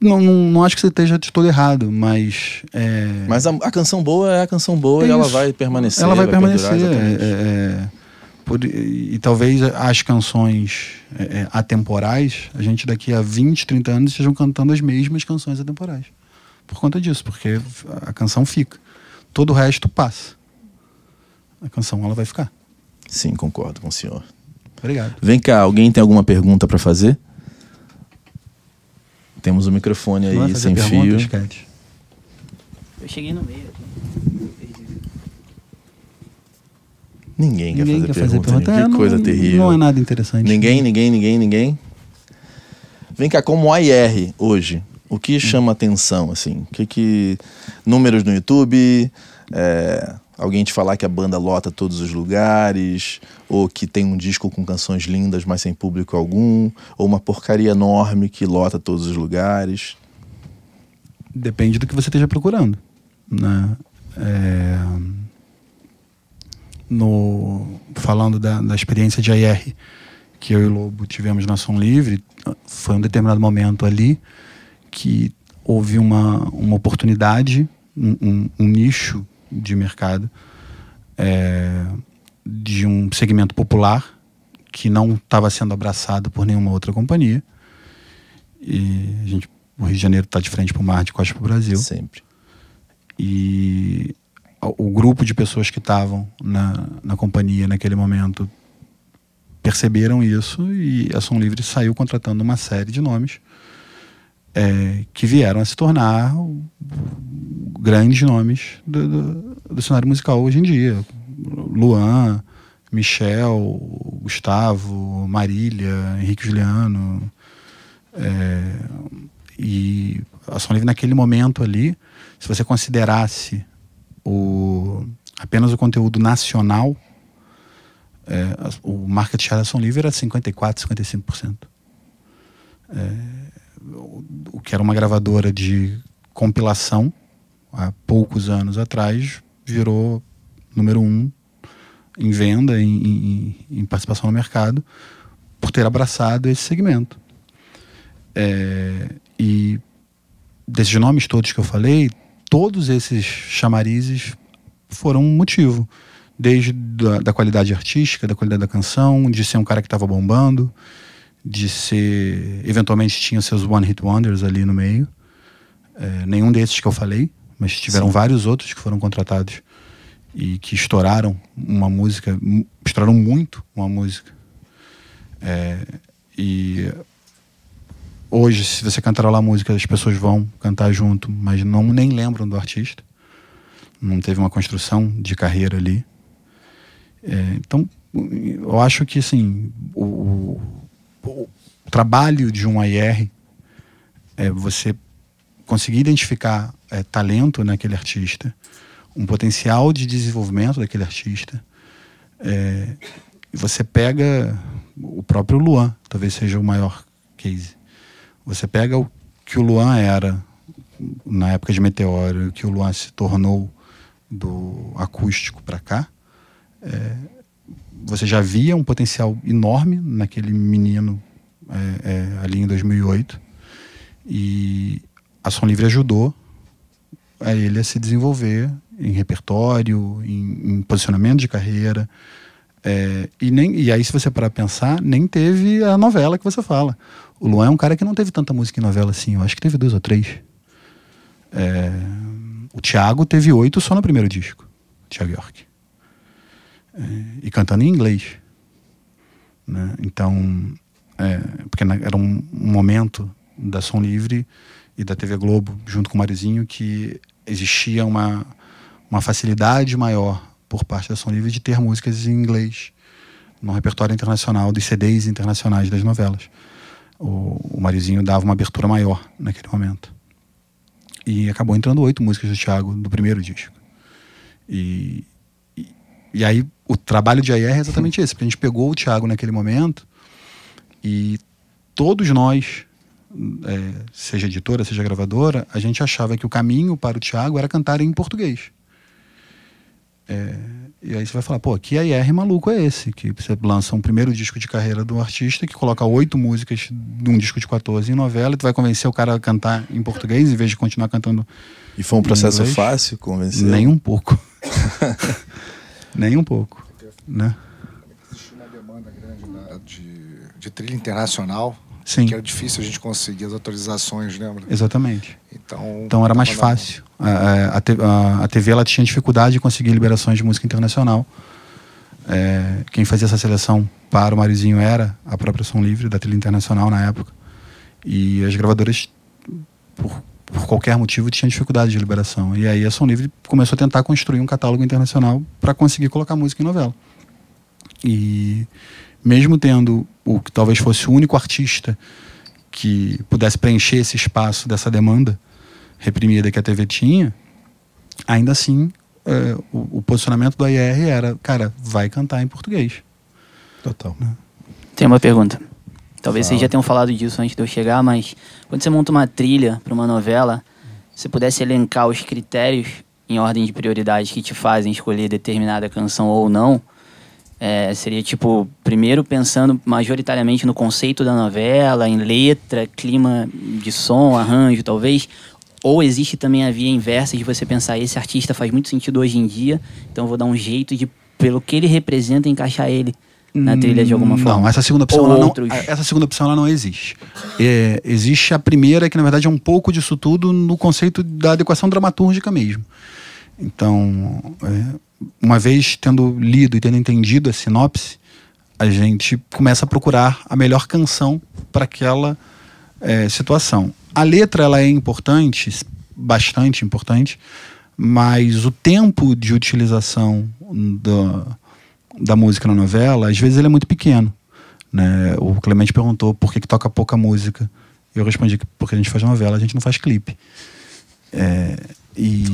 Não, não, não acho que você esteja de todo errado, mas. É, Mas a, a canção boa é a canção boa É e ela vai permanecer. ela vai, permanecer. perdurar, é, por- e, e talvez as canções é, é, atemporais, a gente daqui a 20, 30 anos estejam cantando as mesmas canções atemporais. Por conta disso, porque a canção fica. Todo o resto passa. A canção ela vai ficar. Sim, concordo com o senhor. Obrigado. Vem cá, alguém tem alguma pergunta para fazer? Temos o microfone Não vai aí sem fio. Eu cheguei no meio aqui. Ninguém, quer Ninguém fazer quer fazer pergunta. pergunta. Que É, não- coisa terrível. Não é nada interessante. Ninguém, ninguém, ninguém, ninguém. Vem cá, como AIR hoje, o que Hum. chama atenção, assim? O que que... Números no YouTube, é, alguém te falar que a banda lota todos os lugares, ou que tem um disco com canções lindas, mas sem público algum, ou uma porcaria enorme que lota todos os lugares. Depende do que você esteja procurando. Né? É, no, falando da, da experiência de AR, que eu e o Lobo tivemos na Som Livre, foi um determinado momento ali que houve uma, uma oportunidade, um, um, um nicho de mercado é, de um segmento popular que não estava sendo abraçado por nenhuma outra companhia. E a gente, o Rio de Janeiro está de frente para o mar, de costas para o Brasil. Sempre. E o grupo de pessoas que estavam na, na companhia naquele momento perceberam isso e a Som Livre saiu contratando uma série de nomes é, que vieram a se tornar grandes nomes do, do, do, cenário musical hoje em dia. Luan, Michel, Gustavo, Marília, Henrique Juliano. É, e a Som Livre naquele momento ali, se você considerasse o, apenas o conteúdo nacional, é, o market share da Som Livre era 54%, 55%. É, o que era uma gravadora de compilação há poucos anos atrás virou número um em venda, em, em, em participação no mercado, por ter abraçado esse segmento. É, e desses nomes todos que eu falei, todos esses chamarizes foram um motivo. Desde da, da qualidade artística, da qualidade da canção, de ser um cara que estava bombando, de ser. Eventualmente tinha seus One Hit Wonders ali no meio. É, nenhum desses que eu falei, mas tiveram Sim. vários outros que foram contratados e que estouraram uma música, estouraram muito uma música. É, e hoje, se você cantarolar a música, as pessoas vão cantar junto, mas não nem lembram do artista. Não teve uma construção de carreira ali. É, então, eu acho que assim, o, o, trabalho de um IR é você conseguir identificar é, talento naquele artista, um potencial de desenvolvimento daquele artista. É, você pega o próprio Luan, talvez seja o maior case. Você pega o que o Luan era na época de Meteoro, o que o Luan se tornou do acústico para cá. É, você já via um potencial enorme naquele menino é, é, ali em 2008 e a Som Livre ajudou a ele a se desenvolver em repertório, em, em posicionamento de carreira. É, e, nem, e aí, se você parar pensar, nem teve a novela que você fala. O Luan é um cara que não teve tanta música em novela assim, eu acho que teve duas ou três. É, o Thiago teve oito só no primeiro disco, Thiago York. É, e cantando em inglês. Né? Então, é, porque era um, momento da Som Livre e da TV Globo, junto com o Marizinho, que existia uma, uma facilidade maior por parte da Som Livre de ter músicas em inglês no repertório internacional, dos CDs internacionais das novelas. O, o Marizinho dava uma abertura maior naquele momento. E acabou entrando oito músicas do Thiago do primeiro disco. E, e, e aí o trabalho de AR é exatamente esse, porque a gente pegou o Thiago naquele momento e todos nós, é, seja editora, seja gravadora, a gente achava que o caminho para o Thiago era cantar em português. É, e aí você vai falar, pô, que AR maluco é esse? Que você lança um primeiro disco de carreira do artista que coloca oito músicas de um disco de 14 em novela e tu vai convencer o cara a cantar em português em vez de continuar cantando. E foi um processo fácil convencer? Nem um pouco. [laughs] Nem um pouco. Né? Existe uma demanda grande né, de, de trilha internacional Sim. Que era difícil a gente conseguir as autorizações, lembra? Exatamente. Então, então era mais fácil. A, a, a, TV ela tinha dificuldade de conseguir liberações de música internacional. É, quem fazia essa seleção para o Marizinho era a própria Som Livre, da trilha internacional na época. E as gravadoras, por, por qualquer motivo, tinham dificuldade de liberação. E aí a Som Livre começou a tentar construir um catálogo internacional para conseguir colocar música em novela. E mesmo tendo o que talvez fosse o único artista que pudesse preencher esse espaço dessa demanda reprimida que a TV tinha, ainda assim é, o, o, posicionamento do AIR era, cara, vai cantar em português. Total. Né? Tem uma pergunta. Talvez Fala. vocês já tenham falado disso antes de eu chegar, mas quando você monta uma trilha para uma novela, se pudesse elencar os critérios em ordem de prioridade que te fazem escolher determinada canção ou não, É, seria tipo, primeiro pensando majoritariamente no conceito da novela, em letra, clima de som, arranjo, talvez. Ou existe também a via inversa de você pensar, esse artista faz muito sentido hoje em dia, então eu vou dar um jeito de, pelo que ele representa, encaixar ele na trilha de alguma forma. Não, essa segunda opção, Ou ela outros. não, essa segunda opção ela não existe. É, existe a primeira, que na verdade é um pouco disso tudo no conceito da adequação dramatúrgica mesmo. Então, é, uma vez tendo lido e tendo entendido a sinopse, a gente começa a procurar a melhor canção para aquela é, situação. A letra ela é importante, bastante importante, mas o tempo de utilização da, da música na novela, às vezes ele é muito pequeno. Né? O Clemente perguntou por que, que toca pouca música. Eu respondi que porque a gente faz novela, a gente não faz clipe. É, e...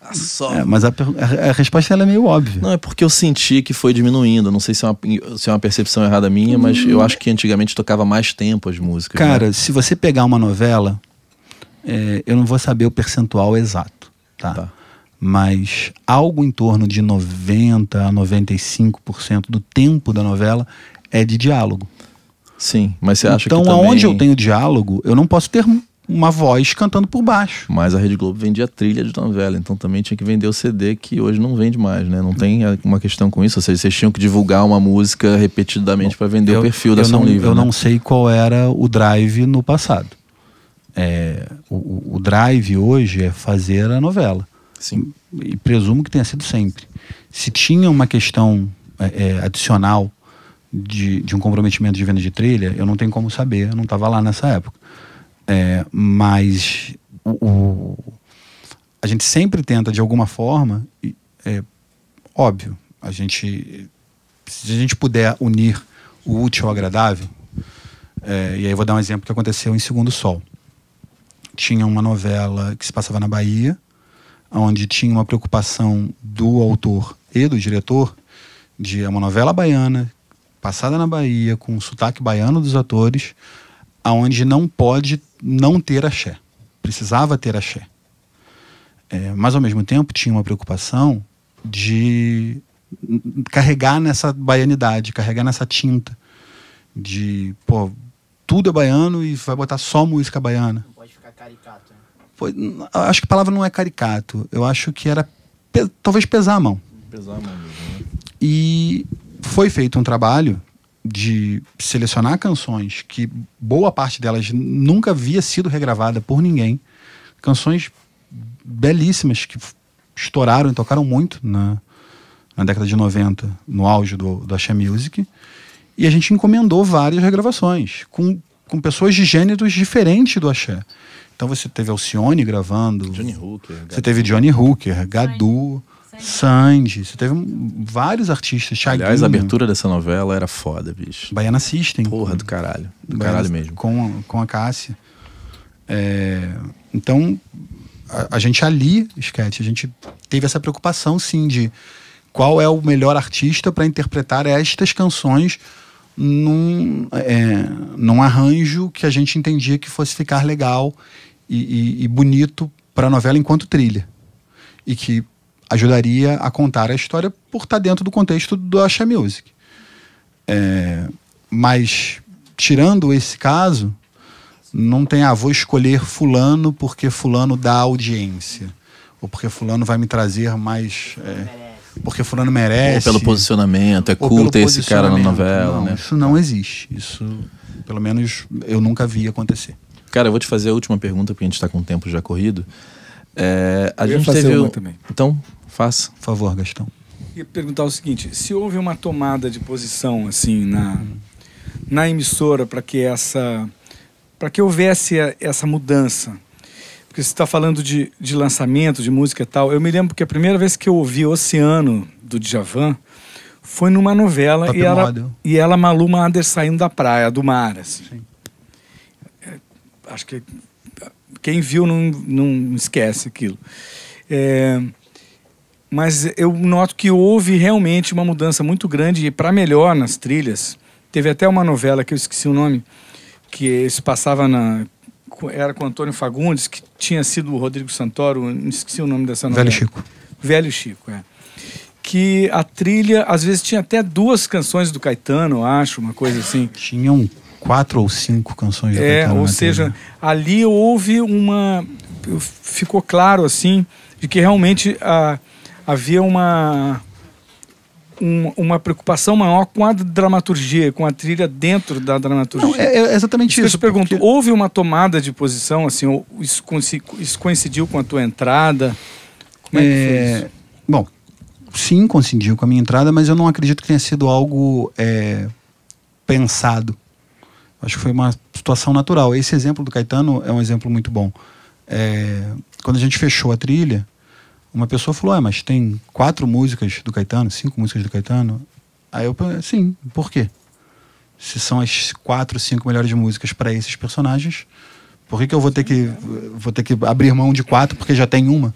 Ah, só. É, mas a, a- a resposta ela é meio óbvia. Não, é porque eu senti que foi diminuindo. Não sei se é uma, se é uma percepção errada minha, mas eu acho que antigamente tocava mais tempo as músicas. né? Cara, se você pegar uma novela, é, eu não vou saber o percentual exato, tá? Tá. Mas algo em torno de 90 a 95% do tempo da novela é de diálogo. Sim, mas você acha então, que também... aonde eu tenho diálogo, eu não posso ter uma voz cantando por baixo. Mas a Rede Globo vendia trilha de novela, então também tinha que vender o CD que hoje não vende mais, né? Não tem uma questão com isso? Ou seja, vocês tinham que divulgar uma música repetidamente para vender o perfil da eu não, Livre. Eu né? não sei qual era o drive no passado. É, o- o, drive hoje é fazer a novela. Sim. e presumo que tenha sido sempre. Se tinha uma questão é, é, adicional de, de um comprometimento de venda de trilha, eu não tenho como saber, eu não estava lá nessa época. É, mas o, o- a gente sempre tenta, de alguma forma, é óbvio, a gente, se a gente puder unir o útil ao agradável, é, e aí vou dar um exemplo que aconteceu em Segundo Sol. Tinha uma novela que se passava na Bahia, onde tinha uma preocupação do autor e do diretor de é uma novela baiana passada na Bahia com o sotaque baiano dos atores, aonde não pode não ter axé. Precisava ter axé. É, mas ao mesmo tempo tinha uma preocupação de carregar nessa baianidade, carregar nessa tinta de, pô, tudo é baiano e vai botar só música baiana. Não pode ficar caricato. né? Foi, acho que a palavra não é caricato. Eu acho que era pe- talvez pesar a mão. Pesar a mão mesmo, né? E foi feito um trabalho de selecionar canções que boa parte delas nunca havia sido regravada por ninguém. Canções belíssimas que estouraram e tocaram muito na, na década de 90, no auge do, do Axé Music. E a gente encomendou várias regravações com, com pessoas de gêneros diferentes do Axé. Então você teve Alcione gravando. Johnny Hooker. Você teve Johnny Hooker, Gadu, Sandy. Você teve vários artistas. Thiaguinho, Aliás, a abertura dessa novela era foda, bicho. Baiana System. Porra do caralho. Do Baiana- caralho mesmo. Com, com a Cássia. É, então, a, a gente ali, Sketch, a gente teve essa preocupação, sim, de qual é o melhor artista para interpretar estas canções num, é, num arranjo que a gente entendia que fosse ficar legal e, e- e bonito para a novela enquanto trilha. E que ajudaria a contar a história por estar dentro do contexto do Axé Music. É, mas, tirando esse caso, não tem, ah, vou escolher fulano porque fulano dá audiência. Ou porque fulano vai me trazer mais... é, porque fulano Ou merece. pelo posicionamento, é ou ter esse cara na novela, Não, né? Isso não existe. Isso, pelo menos, eu nunca vi acontecer. Cara, eu vou te fazer a última pergunta, porque a gente tá com o tempo já corrido. É, a Eu ia gente fazer teve. também. Então, faça. Por favor, Gastão. Ia perguntar o seguinte: se houve uma tomada de posição assim na, na emissora para que essa para que houvesse a- essa mudança, porque você está falando de, de lançamento de música e tal. Eu me lembro que a primeira vez que eu ouvi Oceano do Djavan foi numa novela Top e ela Model. e ela Malu Mader saindo da praia do mar assim. É, acho que quem viu não, não esquece aquilo. É, mas eu noto que houve realmente uma mudança muito grande para melhor nas trilhas. Teve até uma novela que eu esqueci o nome, que se passava na. Era com Antônio Fagundes, que tinha sido o Rodrigo Santoro, esqueci o nome dessa novela. Velho Chico. Velho Chico, é. que a trilha, às vezes, tinha até duas canções do Caetano, eu acho, uma coisa assim. Tinham quatro ou cinco canções do É, Caetano ou na seja, trilha. ali houve uma. Ficou claro, assim, de que realmente ah, havia uma, um- uma preocupação maior com a dramaturgia, com a trilha dentro da dramaturgia. Não, é, é exatamente Isso que eu isso. te pergunto, porque- houve uma tomada de posição, assim, isso, coinci- isso coincidiu com a tua entrada? Como é que foi É, isso? Bom, sim, coincidiu com a minha entrada, mas eu não acredito que tenha sido algo é, pensado. Acho que foi uma situação natural. Esse exemplo do Caetano é um exemplo muito bom. É, quando a gente fechou a trilha, uma pessoa falou: ah, mas tem quatro músicas do Caetano, cinco músicas do Caetano. Aí eu falei: sim, por quê? Se são as quatro, cinco melhores músicas para esses personagens, por que, que eu vou ter que vou ter que abrir mão de quatro porque já tem uma?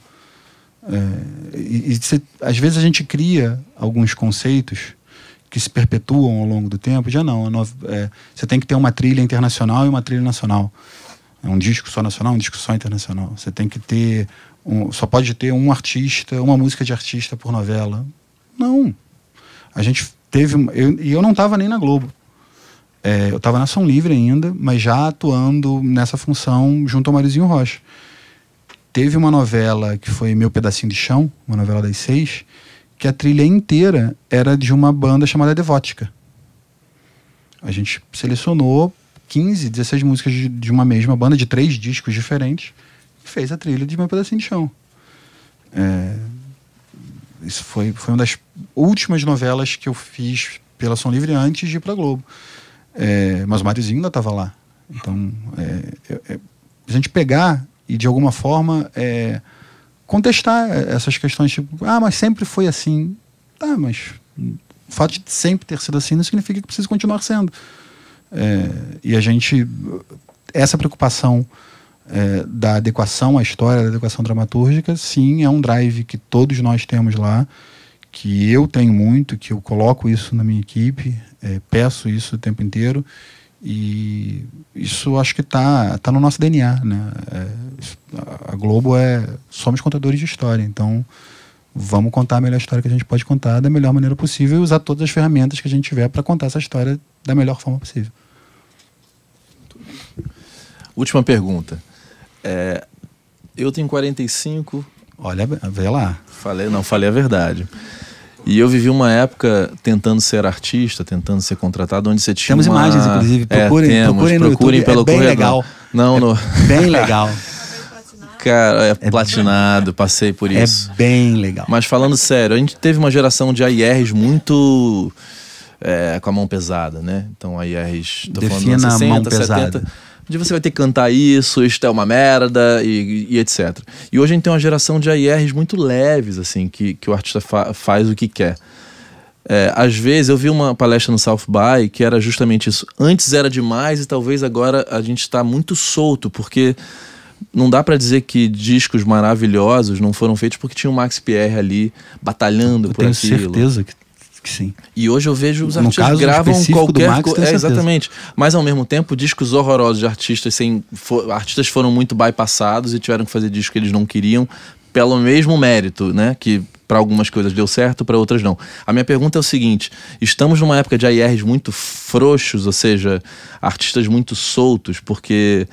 É, e, e cê- às vezes a gente cria alguns conceitos que se perpetuam ao longo do tempo. Já não, é, você tem que ter uma trilha internacional e uma trilha nacional. É um disco só nacional, um disco só internacional. Você tem que ter, um- só pode ter um artista, uma música de artista por novela. Não. A gente teve, eu, e eu não estava nem na Globo. É, eu estava na Som Livre ainda, mas já atuando nessa função junto ao Marizinho Rocha. Teve uma novela que foi Meu Pedacinho de Chão, uma novela das seis, que a trilha inteira era de uma banda chamada Devótica. A gente selecionou 15, 16 músicas de, de uma mesma banda, de três discos diferentes, fez a trilha de Meu Pedacinho de Chão. É, isso foi, foi uma das últimas novelas que eu fiz pela Som Livre antes de ir para Globo. É, mas o Máriozinho ainda estava lá. Então, é, é- é- a gente pegar e, de alguma forma, é, contestar essas questões, tipo, ah, mas sempre foi assim. Tá, mas o fato de sempre ter sido assim não significa que precisa continuar sendo. E a gente, essa preocupação é, da adequação à história, da adequação dramatúrgica, sim, é um drive que todos nós temos lá, que eu tenho muito, que eu coloco isso na minha equipe, é, peço isso o tempo inteiro e isso acho que está tá no nosso DNA, né? É, a Globo é somos contadores de história, então vamos contar a melhor história que a gente pode contar da melhor maneira possível e usar todas as ferramentas que a gente tiver para contar essa história da melhor forma possível. Última pergunta. É, eu tenho 45, Olha, vê lá. falei, não, falei a verdade. E eu vivi uma época tentando ser artista, tentando ser contratado, onde você tinha Temos uma... imagens, inclusive. É, Procurem, temos, procurem no procurem YouTube, pelo é bem corredor. legal. Não, no... Bem legal. [laughs] Cara, é platinado, passei por é isso. bem legal. Mas falando sério, a gente teve uma geração de AIRs muito é, com a mão pesada, né? Então AIRs, tô falando Defina dos a anos mão 60, 70, pesada. Onde você vai ter que cantar isso, isto é uma merda e, e etc. E hoje a gente tem uma geração de AIRs muito leves, assim, que, que o artista fa- faz o que quer. É, às vezes eu vi uma palestra no South By que era justamente isso. Antes era demais e talvez agora a gente está muito solto, porque não dá pra dizer que discos maravilhosos não foram feitos porque tinha o Max Pierre ali batalhando Eu por tenho aquilo. certeza que, que sim. E hoje eu vejo os No artistas caso gravam qualquer coisa. É, exatamente. Mas ao mesmo tempo, discos horrorosos de artistas sem. fo- artistas foram muito bypassados e tiveram que fazer discos que eles não queriam pelo mesmo mérito, né? Que para algumas coisas deu certo, para outras não. A minha pergunta é o seguinte: estamos numa época de AIRs muito frouxos, ou seja, artistas muito soltos, porque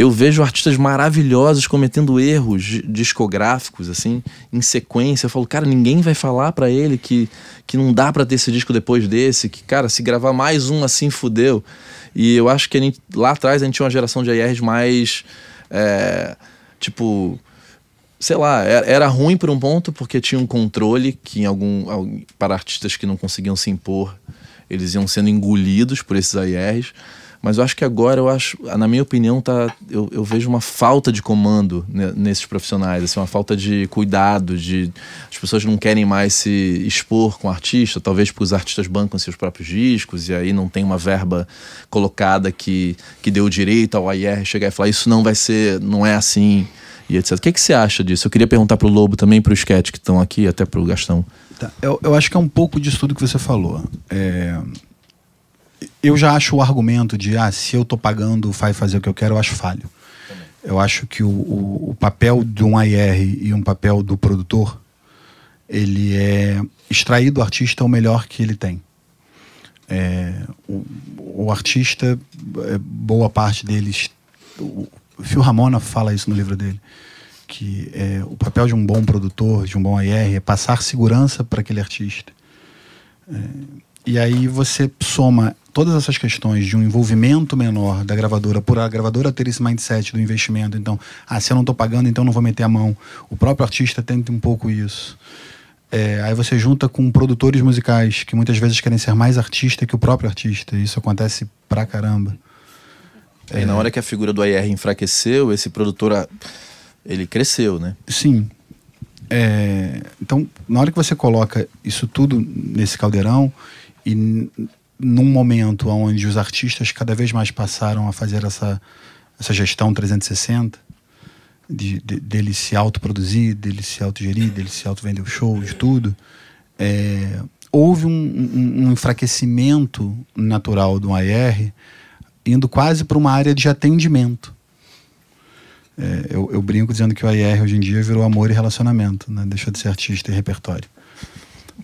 eu vejo artistas maravilhosos cometendo erros di- discográficos, assim, em sequência. Eu falo, cara, ninguém vai falar pra ele que, que não dá pra ter esse disco depois desse, que, cara, se gravar mais um assim, fudeu. E eu acho que gente- lá atrás a gente tinha uma geração de AIRs mais. é, tipo. Sei lá, era, ruim por um ponto porque tinha um controle que em algum- para artistas que não conseguiam se impor, eles iam sendo engolidos por esses AIRs. Mas eu acho que agora, eu acho, na minha opinião, tá, eu, eu vejo uma falta de comando ne- nesses profissionais, assim, uma falta de cuidado, de as pessoas não querem mais se expor com o artista, talvez porque os artistas bancam seus próprios discos e aí não tem uma verba colocada que, que deu direito ao AIR chegar e falar isso não vai ser, não é assim e etc. O que, que você acha disso? Eu queria perguntar pro Lobo também, pro Sketch que estão aqui, até pro Gastão. Tá, Eu, eu acho que é um pouco disso tudo que você falou. É, eu já acho o argumento de ah, se eu tô pagando vai fazer o que eu quero, eu acho falho. Eu acho que o, o, o papel de um AR e um papel do produtor ele é extrair do artista o melhor que ele tem. É, o, o, artista, é, boa parte deles. O Phil Ramona fala isso no livro dele. Que é, o papel de um bom produtor, de um bom AR, é passar segurança para aquele artista. É, e aí você soma todas essas questões de um envolvimento menor da gravadora, por a gravadora ter esse mindset do investimento. Então, ah, se eu não estou pagando, então não vou meter a mão. O próprio artista tenta um pouco isso. É, aí você junta com produtores musicais que muitas vezes querem ser mais artista que o próprio artista. Isso acontece pra caramba. É, e na hora que a figura do AR enfraqueceu, esse produtor ele cresceu, né? Sim. É, então, na hora que você coloca isso tudo nesse caldeirão e num momento onde os artistas cada vez mais passaram a fazer essa, essa gestão 360, de, de, dele se autoproduzir, dele se autogerir, dele se autovender o show, de tudo, é, houve um, um, um, enfraquecimento natural do AR indo quase para uma área de atendimento. É, eu, eu, brinco dizendo que o AR hoje em dia virou amor e relacionamento, né? deixou de ser artista e repertório.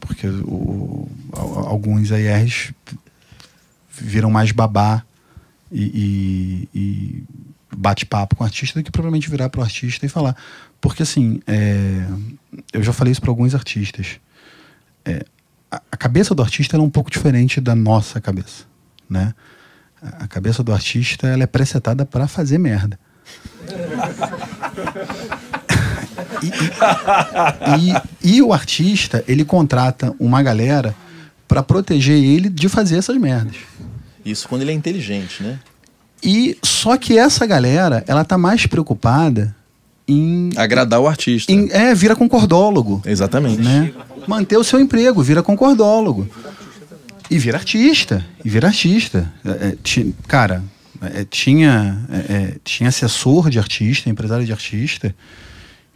Porque o, alguns ARs viram mais babá e, e, e bate-papo com o artista do que provavelmente virar para o artista e falar. Porque, assim, é, eu já falei isso para alguns artistas. É, a, a, cabeça do artista é um pouco diferente da nossa cabeça, né? A cabeça do artista ela é presetada para fazer merda. [laughs] e, e, e, e, o artista, ele contrata uma galera para proteger ele de fazer essas merdas. Isso quando ele é inteligente, né? E só que essa galera, ela tá mais preocupada em agradar o artista. Em, é, vira concordólogo. Exatamente. Né? Manter o seu emprego, vira concordólogo. E vira artista. E vira artista. É, é, cara, é, tinha, é, é, tinha assessor de artista, empresário de artista,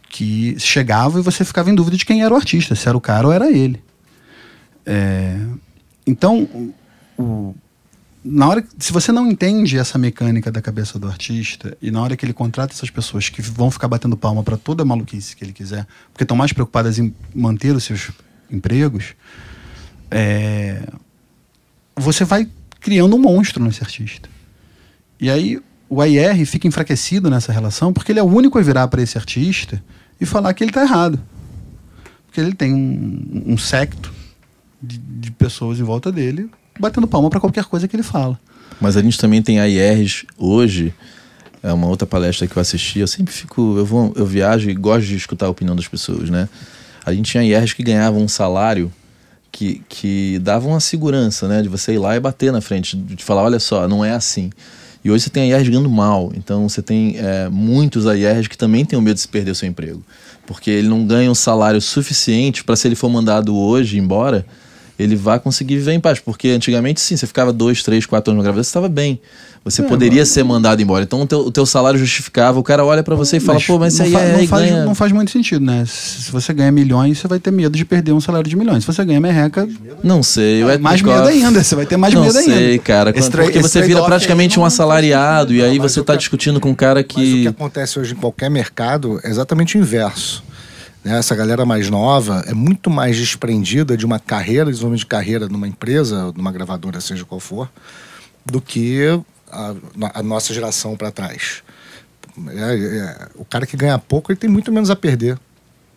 que chegava e você ficava em dúvida de quem era o artista, se era o cara ou era ele. É, então, o, na hora se você não entende essa mecânica da cabeça do artista e na hora que ele contrata essas pessoas que vão ficar batendo palma para toda maluquice que ele quiser, porque estão mais preocupadas em manter os seus empregos, é, você vai criando um monstro nesse artista. E aí o AIR fica enfraquecido nessa relação porque ele é o único a virar para esse artista e falar que ele está errado. Porque ele tem um, um secto de, de pessoas em volta dele batendo palma para qualquer coisa que ele fala. Mas a gente também tem AIRs hoje, é uma outra palestra que eu assisti, eu sempre fico, eu vou, eu viajo e gosto de escutar a opinião das pessoas, né? A gente tinha AIRs que ganhavam um salário que, que davam uma segurança, né? De você ir lá e bater na frente, de falar, olha só, não é assim. E hoje você tem AIRs ganhando mal, então você tem é, muitos AIRs que também têm o medo de se perder o seu emprego. Porque ele não ganha um salário suficiente para se ele for mandado hoje embora, ele vai conseguir viver em paz. Porque antigamente, sim, você ficava dois, três, quatro anos na gravidez, você estava bem. Você é, poderia ser mandado embora. Então o teu, o teu salário justificava, o cara olha para você e fala, pô, mas isso aí, é, não, faz, ganha... não faz muito sentido, né? Se você ganha milhões, você vai ter medo de perder um salário de milhões. Se você ganha merreca. Não sei. É, mais medo ainda, você vai ter mais não medo ainda. Não sei, cara. porque você vira praticamente um assalariado e aí você está discutindo com um cara que. Mas o que acontece hoje em qualquer mercado é exatamente o inverso. Né? Essa galera mais nova é muito mais desprendida de uma carreira, desenvolvimento de carreira numa empresa, numa gravadora, seja qual for, do que a, a nossa geração para trás. É, é, o cara que ganha pouco, ele tem muito menos a perder.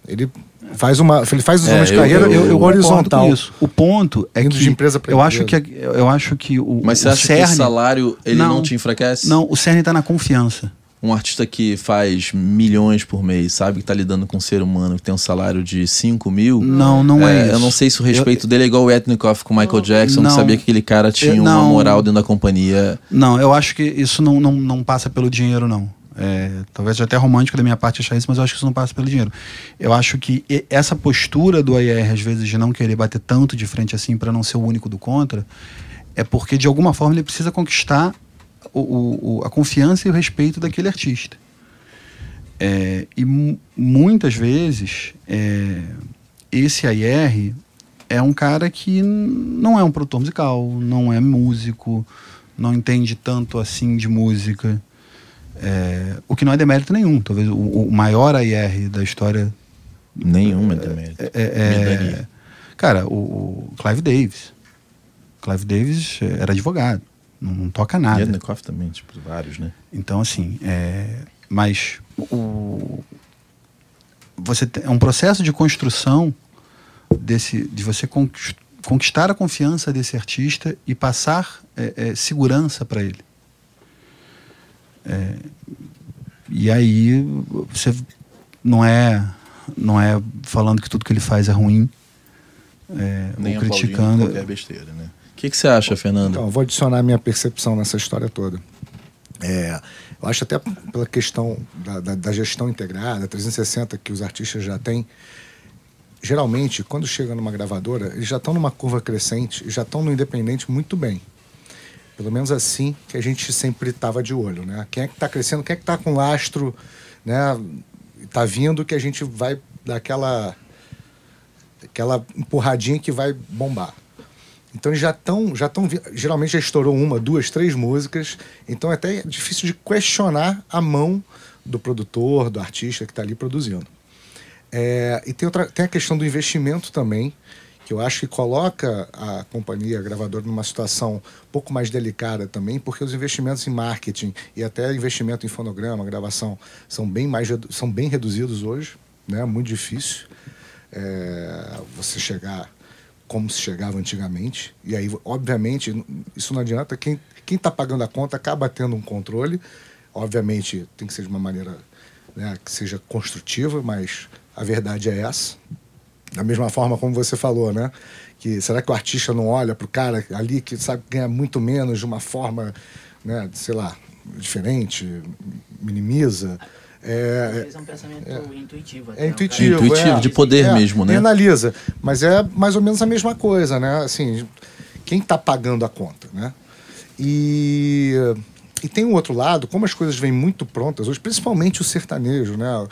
Ele faz uma, ele faz os é, de carreira eu, eu, eu horizontal. Isso. O ponto é que de empresa eu acho que eu acho que o Mas você o acha cerne, que o salário ele não, não te enfraquece? Não, o cerne está na confiança um artista que faz milhões por mês, sabe que está lidando com um ser humano que tem um salário de 5 mil. Não, não é, é Eu não sei se o respeito eu, dele é igual o Etnikoff com o Michael Jackson, não, que sabia que aquele cara tinha eu, uma moral dentro da companhia. Não, eu acho que isso não, não, não passa pelo dinheiro, não. É, talvez até romântico da minha parte achar isso, mas eu acho que isso não passa pelo dinheiro. Eu acho que essa postura do AIR, às vezes, de não querer bater tanto de frente assim para não ser o único do contra, é porque de alguma forma ele precisa conquistar o, o, a confiança e o respeito daquele artista. É, e muitas vezes é, esse AR é um cara que não é um produtor musical, não é músico, não entende tanto assim de música. É, o que não é demérito nenhum. Talvez o, o maior AR da história. Nenhum é demérito. É, é, Cara, o, o Clive Davis. Clive Davis era advogado, não, não toca nada. Yednikoff também, tipo, vários, né? Então, assim, é, mas o, você é um processo de construção desse, de você conquistar a confiança desse artista e passar é, é, segurança para ele. É, e aí você não é não é falando que tudo que ele faz é ruim, é, Nem ou criticando. qualquer besteira, né? O que, que você acha, Fernando? Então, eu vou adicionar minha percepção nessa história toda. É, eu acho até pela questão da, da, da, gestão integrada, 360 que os artistas já têm. Geralmente, quando chega numa gravadora, eles já estão numa curva crescente, já estão no independente muito bem. Pelo menos assim que a gente sempre estava de olho, né? Quem é que está crescendo, quem é que está com lastro, né? Está vindo que a gente vai dar aquela, aquela empurradinha que vai bombar. Então eles já estão, já estão, geralmente já estourou uma, duas, três músicas. Então é até difícil de questionar a mão do produtor, do artista que está ali produzindo. É, e tem, outra, tem a questão do investimento também, que eu acho que coloca a companhia a gravadora numa situação um pouco mais delicada também, porque os investimentos em marketing e até investimento em fonograma, gravação, são bem mais são bem reduzidos hoje, né? Muito difícil é, você chegar como se chegava antigamente. E aí, obviamente, isso não adianta. Quem está pagando a conta acaba tendo um controle. Obviamente, tem que ser de uma maneira né, que seja construtiva, mas a verdade é essa. Da mesma forma como você falou, né? Que será que o artista não olha para o cara ali que sabe ganhar muito menos de uma forma, né, sei lá, diferente, minimiza? É, é um pensamento é, intuitivo. Até, é intuitivo, é intuitivo, de poder é, mesmo, né? analisa, mas é mais ou menos a mesma coisa, né? Assim, quem está pagando a conta, né? E, e tem um outro lado, como as coisas vêm muito prontas hoje, principalmente o sertanejo, né?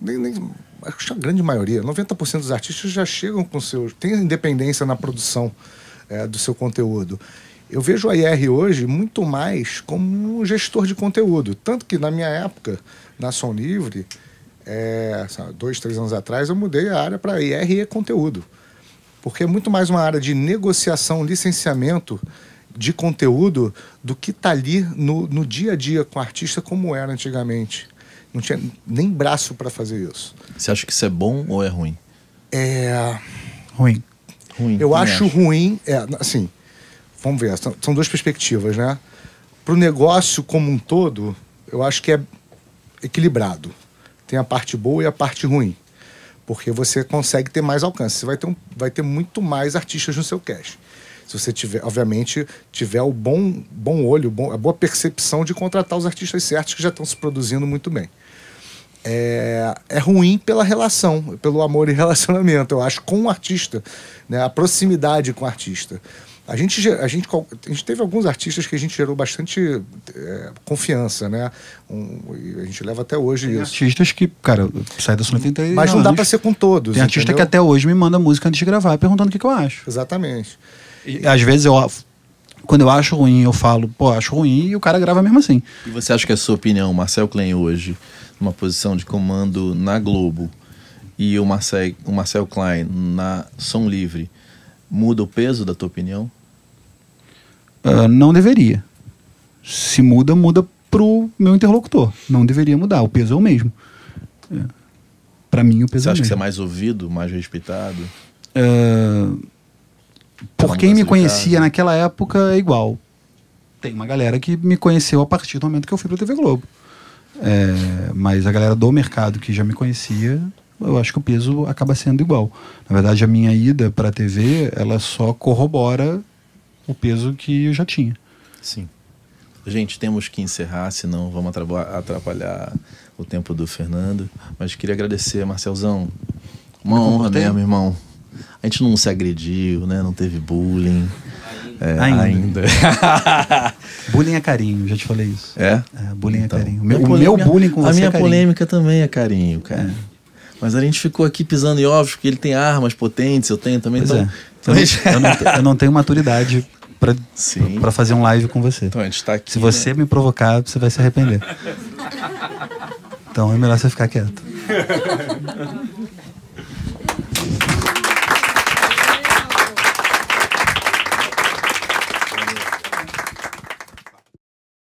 Nem, nem, acho que a grande maioria, 90% dos artistas já chegam com seus. tem independência na produção é, do seu conteúdo. Eu vejo a IR hoje muito mais como um gestor de conteúdo. Tanto que na minha época, na Som Livre, é, dois, três anos atrás, eu mudei a área para IR e conteúdo. Porque é muito mais uma área de negociação, licenciamento de conteúdo do que tá ali no, no dia a dia com o artista como era antigamente. Não tinha nem braço para fazer isso. Você acha que isso é bom ou é ruim? É. Ruim. ruim eu acho, acho ruim. É, assim, vamos ver, são, são duas perspectivas, né? Para o negócio como um todo, eu acho que é equilibrado. Tem a parte boa e a parte ruim. Porque você consegue ter mais alcance. Você vai ter, um, vai ter muito mais artistas no seu cash. Se você tiver, obviamente, tiver o bom, bom olho, bom, a boa percepção de contratar os artistas certos que já estão se produzindo muito bem. É, é ruim pela relação, pelo amor e [laughs] relacionamento, eu acho, com o artista, né? a proximidade com o artista. A gente, a, gente, a gente teve alguns artistas que a gente gerou bastante é, confiança, né? Um, a gente leva até hoje Tem isso. Artistas que, cara, sai da tem Mas não dá para ser com todos. Tem artista entendeu? que até hoje me manda música antes de gravar, perguntando o que, que eu acho. Exatamente. E, às vezes eu. Quando eu acho ruim, eu falo, pô, acho ruim, e o cara grava mesmo assim. E você acha que a sua opinião, Marcel Klein hoje, numa posição de comando na Globo, e o Marcel, o Marcel Klein na Som Livre, muda o peso da tua opinião? Uh, não deveria. Se muda, muda pro meu interlocutor. Não deveria mudar. O peso é o mesmo. É. Para mim, o peso você é o mesmo. Você acha que você é mais ouvido, mais respeitado? Uh, por quem me conhecia naquela época é igual. Tem uma galera que me conheceu a partir do momento que eu fui para TV Globo. É, mas a galera do mercado que já me conhecia, eu acho que o peso acaba sendo igual. Na verdade, a minha ida para a TV, ela só corrobora o peso que eu já tinha. Sim. Gente, temos que encerrar, senão vamos atrapalhar o tempo do Fernando. Mas queria agradecer, Marcelzão. Uma honra mesmo, irmão. A gente não se agrediu, né? Não teve bullying. É, ainda. ainda. [laughs] bullying é carinho, já te falei isso. É? é bullying é então, é carinho. O meu, o meu bullying com você A minha é polêmica também é carinho, cara. É. Mas a gente ficou aqui pisando em ovos, porque ele tem armas potentes, eu tenho também. Pois então, é. então eu, eu, não, eu não tenho maturidade para fazer um live com você. Então a gente tá aqui. Se você né? me provocar, você vai se arrepender. [laughs] então é melhor você ficar quieto. [laughs]